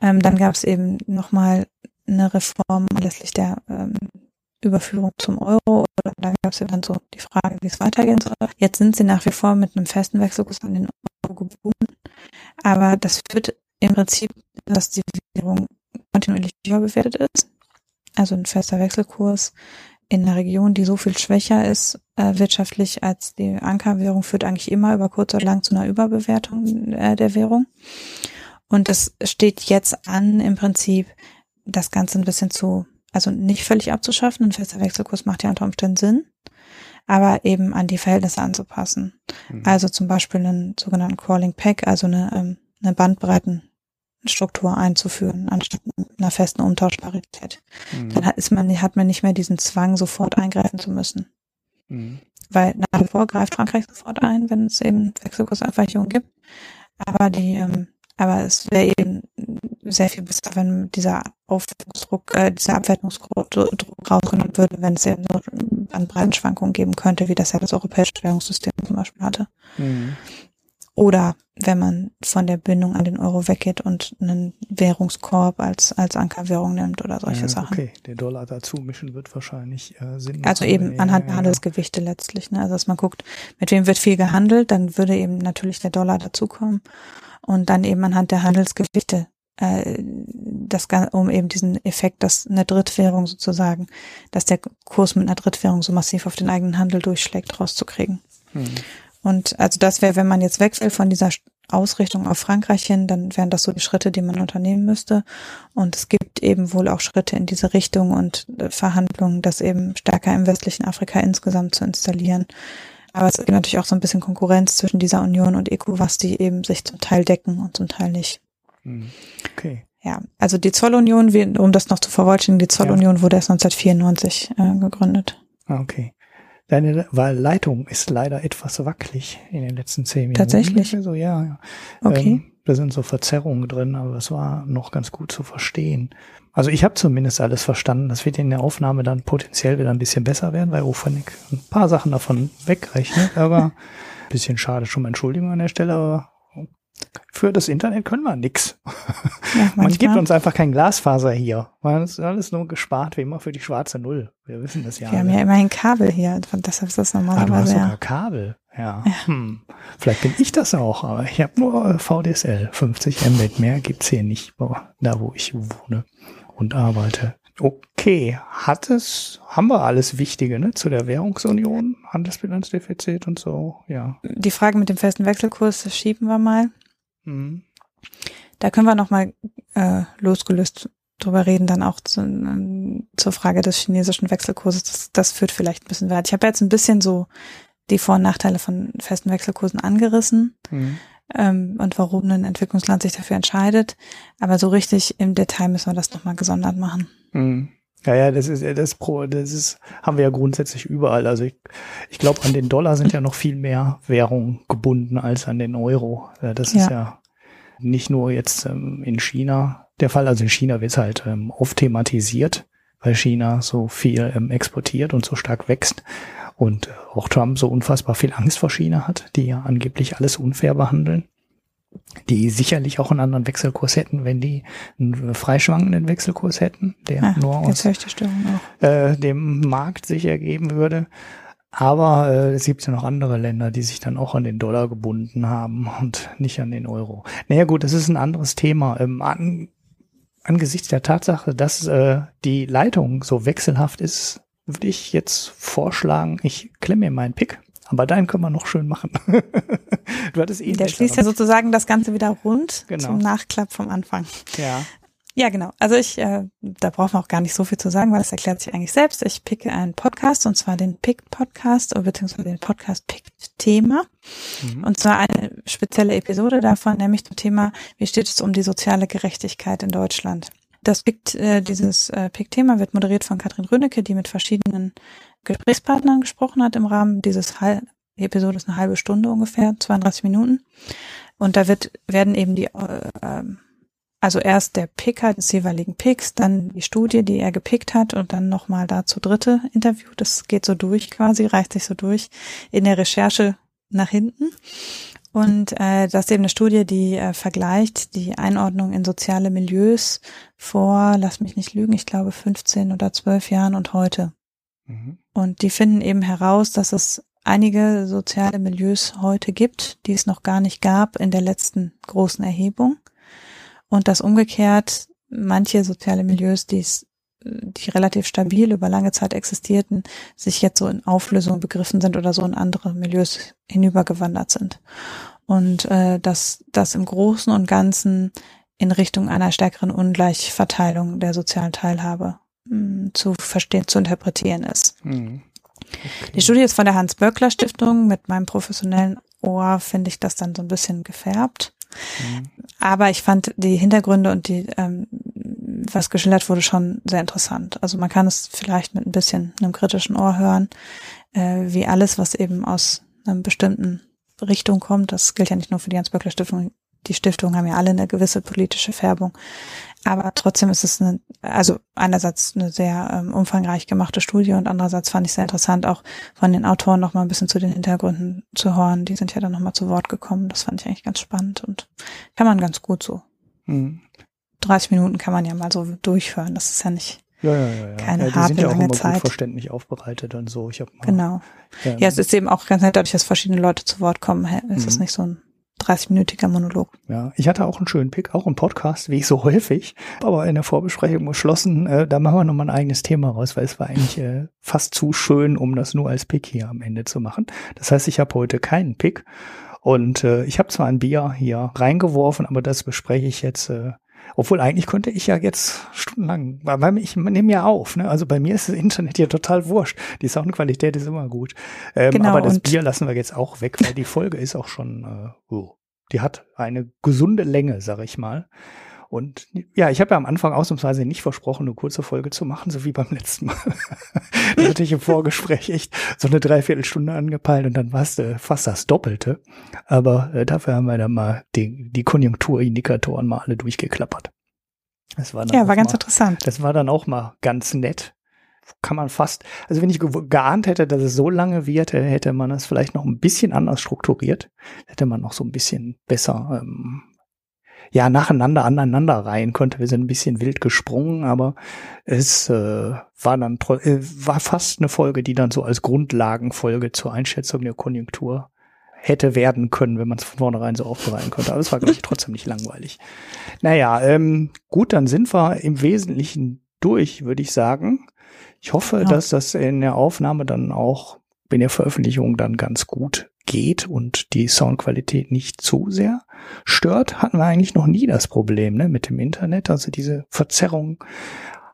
Ähm, dann gab es eben nochmal eine Reform anlässlich der ähm, Überführung zum Euro oder da gab es ja dann so die Frage, wie es weitergehen soll. Jetzt sind sie nach wie vor mit einem festen Wechselkurs an den Euro gebunden, aber das führt im Prinzip, dass die Währung kontinuierlich überbewertet ist also ein fester Wechselkurs in einer Region, die so viel schwächer ist äh, wirtschaftlich als die Ankerwährung, führt eigentlich immer über kurz oder lang zu einer Überbewertung äh, der Währung. Und es steht jetzt an, im Prinzip das Ganze ein bisschen zu, also nicht völlig abzuschaffen. Ein fester Wechselkurs macht ja unter Umständen Sinn, aber eben an die Verhältnisse anzupassen. Mhm. Also zum Beispiel einen sogenannten Crawling Pack, also eine, ähm, eine Bandbreiten Struktur einzuführen, anstatt einer festen Umtauschparität. Mhm. Dann ist man, hat man nicht mehr diesen Zwang, sofort eingreifen zu müssen. Mhm. Weil nach wie vor greift Frankreich sofort ein, wenn es eben Wechselkursabweichungen gibt. Aber die, ähm, aber es wäre eben sehr viel besser, wenn dieser Aufwertungsdruck, äh, dieser Abwertungsdruck rausgenommen würde, wenn es eben so an Breitenschwankungen geben könnte, wie das ja das europäische Währungssystem zum Beispiel hatte. Mhm. Oder wenn man von der Bindung an den Euro weggeht und einen Währungskorb als, als Ankerwährung nimmt oder solche ja, Sachen. Okay, der Dollar dazu mischen wird wahrscheinlich äh, Sinn machen. Also eben anhand der Handelsgewichte letztlich. Ne? Also dass man guckt, mit wem wird viel gehandelt, dann würde eben natürlich der Dollar dazukommen. Und dann eben anhand der Handelsgewichte äh, das um eben diesen Effekt, dass eine Drittwährung sozusagen, dass der Kurs mit einer Drittwährung so massiv auf den eigenen Handel durchschlägt, rauszukriegen. Hm. Und also das wäre, wenn man jetzt wechselt von dieser Ausrichtung auf Frankreich hin, dann wären das so die Schritte, die man unternehmen müsste. Und es gibt eben wohl auch Schritte in diese Richtung und äh, Verhandlungen, das eben stärker im westlichen Afrika insgesamt zu installieren. Aber es gibt natürlich auch so ein bisschen Konkurrenz zwischen dieser Union und ECOWAS, die eben sich zum Teil decken und zum Teil nicht. Hm, okay. Ja, also die Zollunion, um das noch zu vervollständigen, die Zollunion ja. wurde erst 1994 äh, gegründet. Ah, okay. Deine Leitung ist leider etwas wackelig in den letzten zehn Minuten. Tatsächlich? So, ja, ja. Okay. Ähm, da sind so Verzerrungen drin, aber es war noch ganz gut zu verstehen. Also ich habe zumindest alles verstanden. Das wird in der Aufnahme dann potenziell wieder ein bisschen besser werden, weil Ofanik ein paar Sachen davon wegrechnet. Aber bisschen schade schon mal Entschuldigung an der Stelle, aber für das Internet können wir nix. Ja, Man gibt uns einfach kein Glasfaser hier. Man ist alles nur gespart, wie immer für die schwarze Null. Wir wissen das ja. Wir alle. haben ja immerhin Kabel hier, deshalb ist das normalerweise. Ah, du hast ja. sogar Kabel, ja. ja. Hm. Vielleicht bin ich das auch, aber ich habe nur VDSL. 50 Mbit mehr gibt's hier nicht, da wo ich wohne und arbeite. Okay, hat es, haben wir alles Wichtige ne, zu der Währungsunion, Handelsbilanzdefizit und so, ja. Die Frage mit dem festen Wechselkurs schieben wir mal. Mhm. Da können wir nochmal äh, losgelöst drüber reden, dann auch zu, äh, zur Frage des chinesischen Wechselkurses. Das, das führt vielleicht ein bisschen weit. Ich habe jetzt ein bisschen so die Vor- und Nachteile von festen Wechselkursen angerissen mhm. ähm, und warum ein Entwicklungsland sich dafür entscheidet. Aber so richtig im Detail müssen wir das nochmal gesondert machen. Mhm. Ja, ja, das ist das Pro, das ist haben wir ja grundsätzlich überall. Also ich, ich glaube, an den Dollar sind ja noch viel mehr Währungen gebunden als an den Euro. Das ist ja, ja nicht nur jetzt ähm, in China der Fall. Also in China wird es halt ähm, oft thematisiert, weil China so viel ähm, exportiert und so stark wächst und auch Trump so unfassbar viel Angst vor China hat, die ja angeblich alles unfair behandeln die sicherlich auch einen anderen Wechselkurs hätten, wenn die einen freischwankenden Wechselkurs hätten, der ja, nur aus äh, dem Markt sich ergeben würde. Aber äh, es gibt ja noch andere Länder, die sich dann auch an den Dollar gebunden haben und nicht an den Euro. Naja gut, das ist ein anderes Thema. Ähm, an, angesichts der Tatsache, dass äh, die Leitung so wechselhaft ist, würde ich jetzt vorschlagen, ich klemme mir meinen Pick. Aber deinen können wir noch schön machen. du hattest eh Der schließt ja sozusagen das Ganze wieder rund genau. zum Nachklapp vom Anfang. Ja. Ja, genau. Also ich, äh, da braucht man auch gar nicht so viel zu sagen, weil das erklärt sich eigentlich selbst. Ich picke einen Podcast und zwar den Pick-Podcast beziehungsweise den Podcast-Pick-Thema. Mhm. Und zwar eine spezielle Episode davon, nämlich zum Thema, wie steht es um die soziale Gerechtigkeit in Deutschland. Das Pick, äh, dieses äh, Pick-Thema wird moderiert von Katrin Rönecke, die mit verschiedenen Gesprächspartnern gesprochen hat im Rahmen dieses Hal die Episode ist eine halbe Stunde ungefähr, 32 Minuten. Und da wird, werden eben die äh, ähm, also erst der Picker des jeweiligen Picks, dann die Studie, die er gepickt hat und dann nochmal dazu dritte Interview. Das geht so durch quasi, reicht sich so durch in der Recherche nach hinten. Und äh, das ist eben eine Studie, die äh, vergleicht die Einordnung in soziale Milieus vor, lass mich nicht lügen, ich glaube 15 oder 12 Jahren und heute. Mhm. Und die finden eben heraus, dass es einige soziale Milieus heute gibt, die es noch gar nicht gab in der letzten großen Erhebung und dass umgekehrt manche soziale Milieus, die die relativ stabil über lange Zeit existierten, sich jetzt so in Auflösung begriffen sind oder so in andere Milieus hinübergewandert sind. Und äh, dass das im Großen und Ganzen in Richtung einer stärkeren Ungleichverteilung der sozialen Teilhabe mh, hm, zu verstehen, zu interpretieren ist. Mhm. Okay. Die Studie ist von der Hans-Böckler Stiftung. Mit meinem professionellen Ohr finde ich das dann so ein bisschen gefärbt. Mhm. Aber ich fand die Hintergründe und die, ähm, was geschildert wurde, schon sehr interessant. Also man kann es vielleicht mit ein bisschen einem kritischen Ohr hören, äh, wie alles, was eben aus einer bestimmten Richtung kommt. Das gilt ja nicht nur für die Hans-Böckler Stiftung. Die Stiftungen haben ja alle eine gewisse politische Färbung. Aber trotzdem ist es eine, also einerseits eine sehr ähm, umfangreich gemachte Studie und andererseits fand ich sehr interessant, auch von den Autoren noch mal ein bisschen zu den Hintergründen zu hören. Die sind ja dann noch mal zu Wort gekommen. Das fand ich eigentlich ganz spannend und kann man ganz gut so. Mhm. 30 Minuten kann man ja mal so durchhören. Das ist ja nicht ja, ja, ja, ja. keine ja, die sind ja auch immer Zeit. gut verständlich aufbereitet und so. Ich hab mal, genau. Ähm, ja, es ist eben auch ganz nett, dadurch, dass verschiedene Leute zu Wort kommen, ist es mhm. nicht so ein 30-minütiger Monolog. Ja, ich hatte auch einen schönen Pick, auch einen Podcast, wie ich so häufig, aber in der Vorbesprechung beschlossen, äh, da machen wir nochmal ein eigenes Thema raus, weil es war eigentlich äh, fast zu schön, um das nur als Pick hier am Ende zu machen. Das heißt, ich habe heute keinen Pick und äh, ich habe zwar ein Bier hier reingeworfen, aber das bespreche ich jetzt äh, obwohl eigentlich könnte ich ja jetzt stundenlang, weil ich nehme ja auf, ne? Also bei mir ist das Internet ja total wurscht. Die Soundqualität ist immer gut. Ähm, genau, aber das Bier lassen wir jetzt auch weg, weil die Folge ist auch schon, äh, oh, die hat eine gesunde Länge, sag ich mal. Und ja, ich habe ja am Anfang ausnahmsweise nicht versprochen, eine kurze Folge zu machen, so wie beim letzten Mal. da hatte ich im Vorgespräch echt so eine Dreiviertelstunde angepeilt und dann war es äh, fast das Doppelte. Aber äh, dafür haben wir dann mal die, die Konjunkturindikatoren mal alle durchgeklappert. Das war ja, war ganz mal, interessant. Das war dann auch mal ganz nett. Kann man fast, also wenn ich ge geahnt hätte, dass es so lange wird, hätte man es vielleicht noch ein bisschen anders strukturiert. Hätte man noch so ein bisschen besser ähm, ja nacheinander aneinander rein konnte. Wir sind ein bisschen wild gesprungen, aber es äh, war dann äh, war fast eine Folge, die dann so als Grundlagenfolge zur Einschätzung der Konjunktur hätte werden können, wenn man es von vornherein so aufbereiten konnte. Aber es war, glaube ich, trotzdem nicht langweilig. Naja, ähm, gut, dann sind wir im Wesentlichen durch, würde ich sagen. Ich hoffe, ja. dass das in der Aufnahme dann auch in der Veröffentlichung dann ganz gut geht und die Soundqualität nicht zu sehr stört, hatten wir eigentlich noch nie das Problem ne, mit dem Internet. Also diese Verzerrung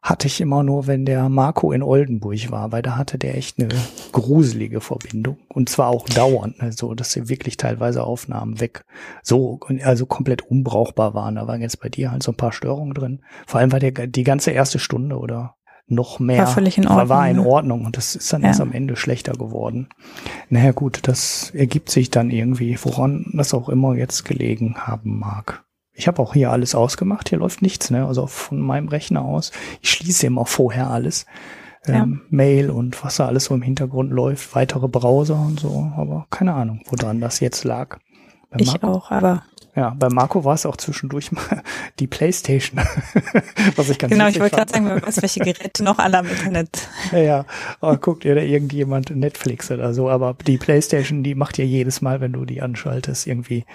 hatte ich immer nur, wenn der Marco in Oldenburg war, weil da hatte der echt eine gruselige Verbindung und zwar auch dauernd, ne, so dass sie wirklich teilweise Aufnahmen weg, so also komplett unbrauchbar waren. Da waren jetzt bei dir halt so ein paar Störungen drin. Vor allem war der die ganze erste Stunde oder noch mehr. War völlig in Ordnung. War, war in Ordnung und das ist dann ja. erst am Ende schlechter geworden. Naja gut, das ergibt sich dann irgendwie, woran das auch immer jetzt gelegen haben mag. Ich habe auch hier alles ausgemacht, hier läuft nichts, ne? Also von meinem Rechner aus. Ich schließe immer vorher alles. Ähm, ja. Mail und was da alles so im Hintergrund läuft, weitere Browser und so, aber keine Ahnung, woran das jetzt lag. Bei ich Marco, auch, aber ja, bei Marco war es auch zwischendurch mal die Playstation. was ich ganz Genau, ich wollte gerade sagen, wer weiß, welche Geräte noch alle am Internet. Ja, ja. Oh, guckt ihr da irgendjemand Netflix oder so, aber die Playstation, die macht ja jedes Mal, wenn du die anschaltest, irgendwie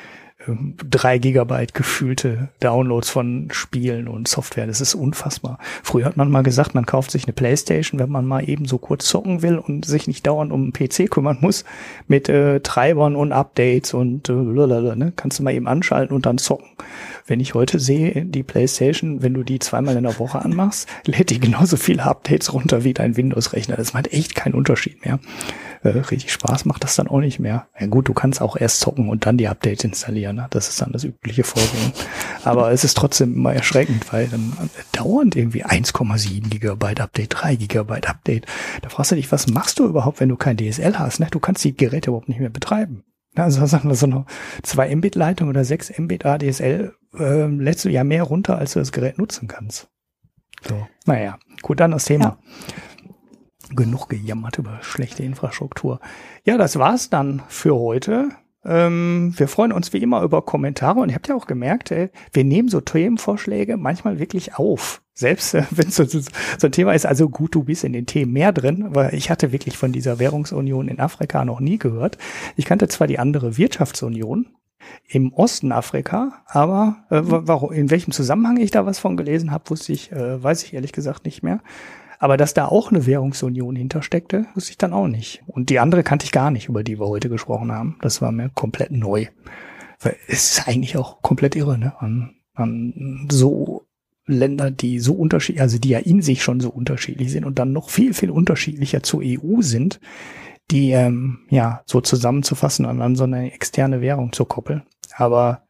drei Gigabyte gefühlte Downloads von Spielen und Software. Das ist unfassbar. Früher hat man mal gesagt, man kauft sich eine Playstation, wenn man mal eben so kurz zocken will und sich nicht dauernd um einen PC kümmern muss mit äh, Treibern und Updates und äh, ne? kannst du mal eben anschalten und dann zocken. Wenn ich heute sehe, die Playstation, wenn du die zweimal in der Woche anmachst, lädt die genauso viele Updates runter wie dein Windows-Rechner. Das macht echt keinen Unterschied mehr. Äh, richtig Spaß macht das dann auch nicht mehr. Ja gut, du kannst auch erst zocken und dann die Updates installieren. Ne? Das ist dann das übliche Vorgehen. Aber es ist trotzdem immer erschreckend, weil dann dauernd irgendwie 1,7 Gigabyte Update, 3 Gigabyte Update. Da fragst du dich, was machst du überhaupt, wenn du kein DSL hast? Ne? Du kannst die Geräte überhaupt nicht mehr betreiben. Also sagen wir so eine 2 Mbit Leitung oder 6 Mbit ADSL äh, lädst du ja mehr runter, als du das Gerät nutzen kannst. So, naja, gut, dann das Thema. Ja genug gejammert über schlechte Infrastruktur. Ja, das war's dann für heute. Ähm, wir freuen uns wie immer über Kommentare und ihr habt ja auch gemerkt, ey, wir nehmen so Themenvorschläge manchmal wirklich auf. Selbst äh, wenn es so, so, ein Thema ist, also gut, du bist in den Themen mehr drin, weil ich hatte wirklich von dieser Währungsunion in Afrika noch nie gehört. Ich kannte zwar die andere Wirtschaftsunion, im Osten Afrika, aber äh, warum, in welchem Zusammenhang ich da was von gelesen habe, wusste ich, äh, weiß ich ehrlich gesagt nicht mehr. Aber dass da auch eine Währungsunion hintersteckte, wusste ich dann auch nicht. Und die andere kannte ich gar nicht, über die wir heute gesprochen haben. Das war mir komplett neu. Weil es ist eigentlich auch komplett irre, ne? An, an so Länder, die so unterschiedlich, also die ja in sich schon so unterschiedlich sind und dann noch viel, viel unterschiedlicher zur EU sind, die ähm, ja so zusammenzufassen und an so eine externe Währung zu koppeln. Aber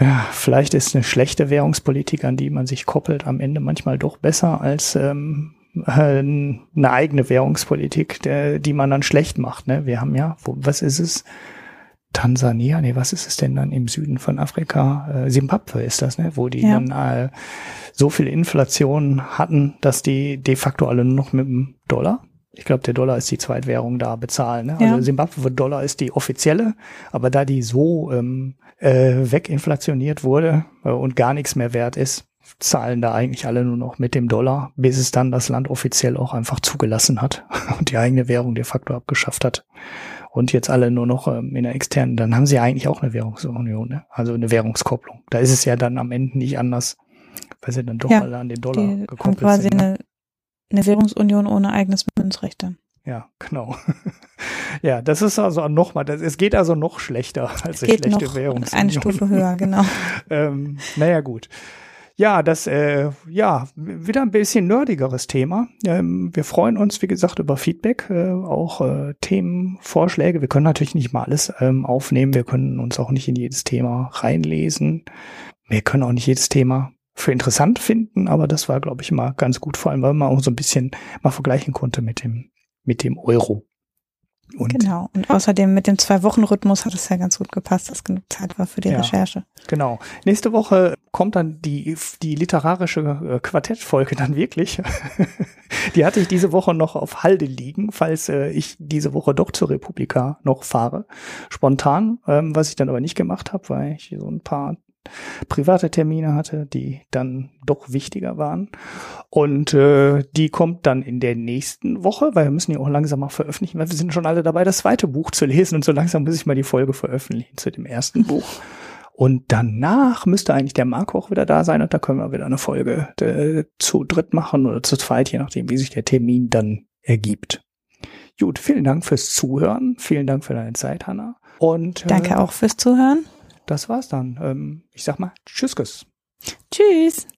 ja, vielleicht ist eine schlechte Währungspolitik, an die man sich koppelt, am Ende manchmal doch besser als ähm, äh, eine eigene Währungspolitik, der, die man dann schlecht macht. Ne? Wir haben ja, wo, was ist es? Tansania, nee, was ist es denn dann im Süden von Afrika? Äh, Simbabwe ist das, ne? Wo die ja. dann äh, so viel Inflation hatten, dass die de facto alle nur noch mit dem Dollar ich glaube, der Dollar ist die Zweitwährung da bezahlen. Ne? Ja. Also Zimbabwe Dollar ist die offizielle, aber da die so ähm, äh, weginflationiert wurde äh, und gar nichts mehr wert ist, zahlen da eigentlich alle nur noch mit dem Dollar, bis es dann das Land offiziell auch einfach zugelassen hat und die eigene Währung de facto abgeschafft hat. Und jetzt alle nur noch ähm, in der externen, dann haben sie eigentlich auch eine Währungsunion, ne? also eine Währungskopplung. Da ist es ja dann am Ende nicht anders, weil sie dann doch ja, alle an den Dollar gekoppelt haben quasi sind. Ne? Eine eine Währungsunion ohne eigenes Münzrecht dann. Ja, genau. ja, das ist also nochmal, es geht also noch schlechter als eine schlechte noch Währungsunion. Eine Stufe höher, genau. ähm, naja, gut. Ja, das, äh, ja, wieder ein bisschen nerdigeres Thema. Ähm, wir freuen uns, wie gesagt, über Feedback, äh, auch äh, Themenvorschläge. Wir können natürlich nicht mal alles ähm, aufnehmen. Wir können uns auch nicht in jedes Thema reinlesen. Wir können auch nicht jedes Thema für interessant finden, aber das war, glaube ich, mal ganz gut, vor allem, weil man auch so ein bisschen mal vergleichen konnte mit dem, mit dem Euro. Und genau. Und außerdem mit dem Zwei-Wochen-Rhythmus hat es ja ganz gut gepasst, dass genug Zeit war für die ja, Recherche. Genau. Nächste Woche kommt dann die, die literarische äh, Quartettfolge dann wirklich. die hatte ich diese Woche noch auf Halde liegen, falls äh, ich diese Woche doch zur Republika noch fahre. Spontan, ähm, was ich dann aber nicht gemacht habe, weil ich so ein paar private Termine hatte, die dann doch wichtiger waren. Und äh, die kommt dann in der nächsten Woche, weil wir müssen ja auch langsam mal veröffentlichen, weil wir sind schon alle dabei, das zweite Buch zu lesen und so langsam muss ich mal die Folge veröffentlichen zu dem ersten Buch. Und danach müsste eigentlich der Marco auch wieder da sein und da können wir wieder eine Folge äh, zu dritt machen oder zu zweit, je nachdem, wie sich der Termin dann ergibt. Gut, vielen Dank fürs Zuhören. Vielen Dank für deine Zeit, Hanna. Und äh, danke auch fürs Zuhören das war's dann. Ähm, ich sag mal Tschüss. Tschüss.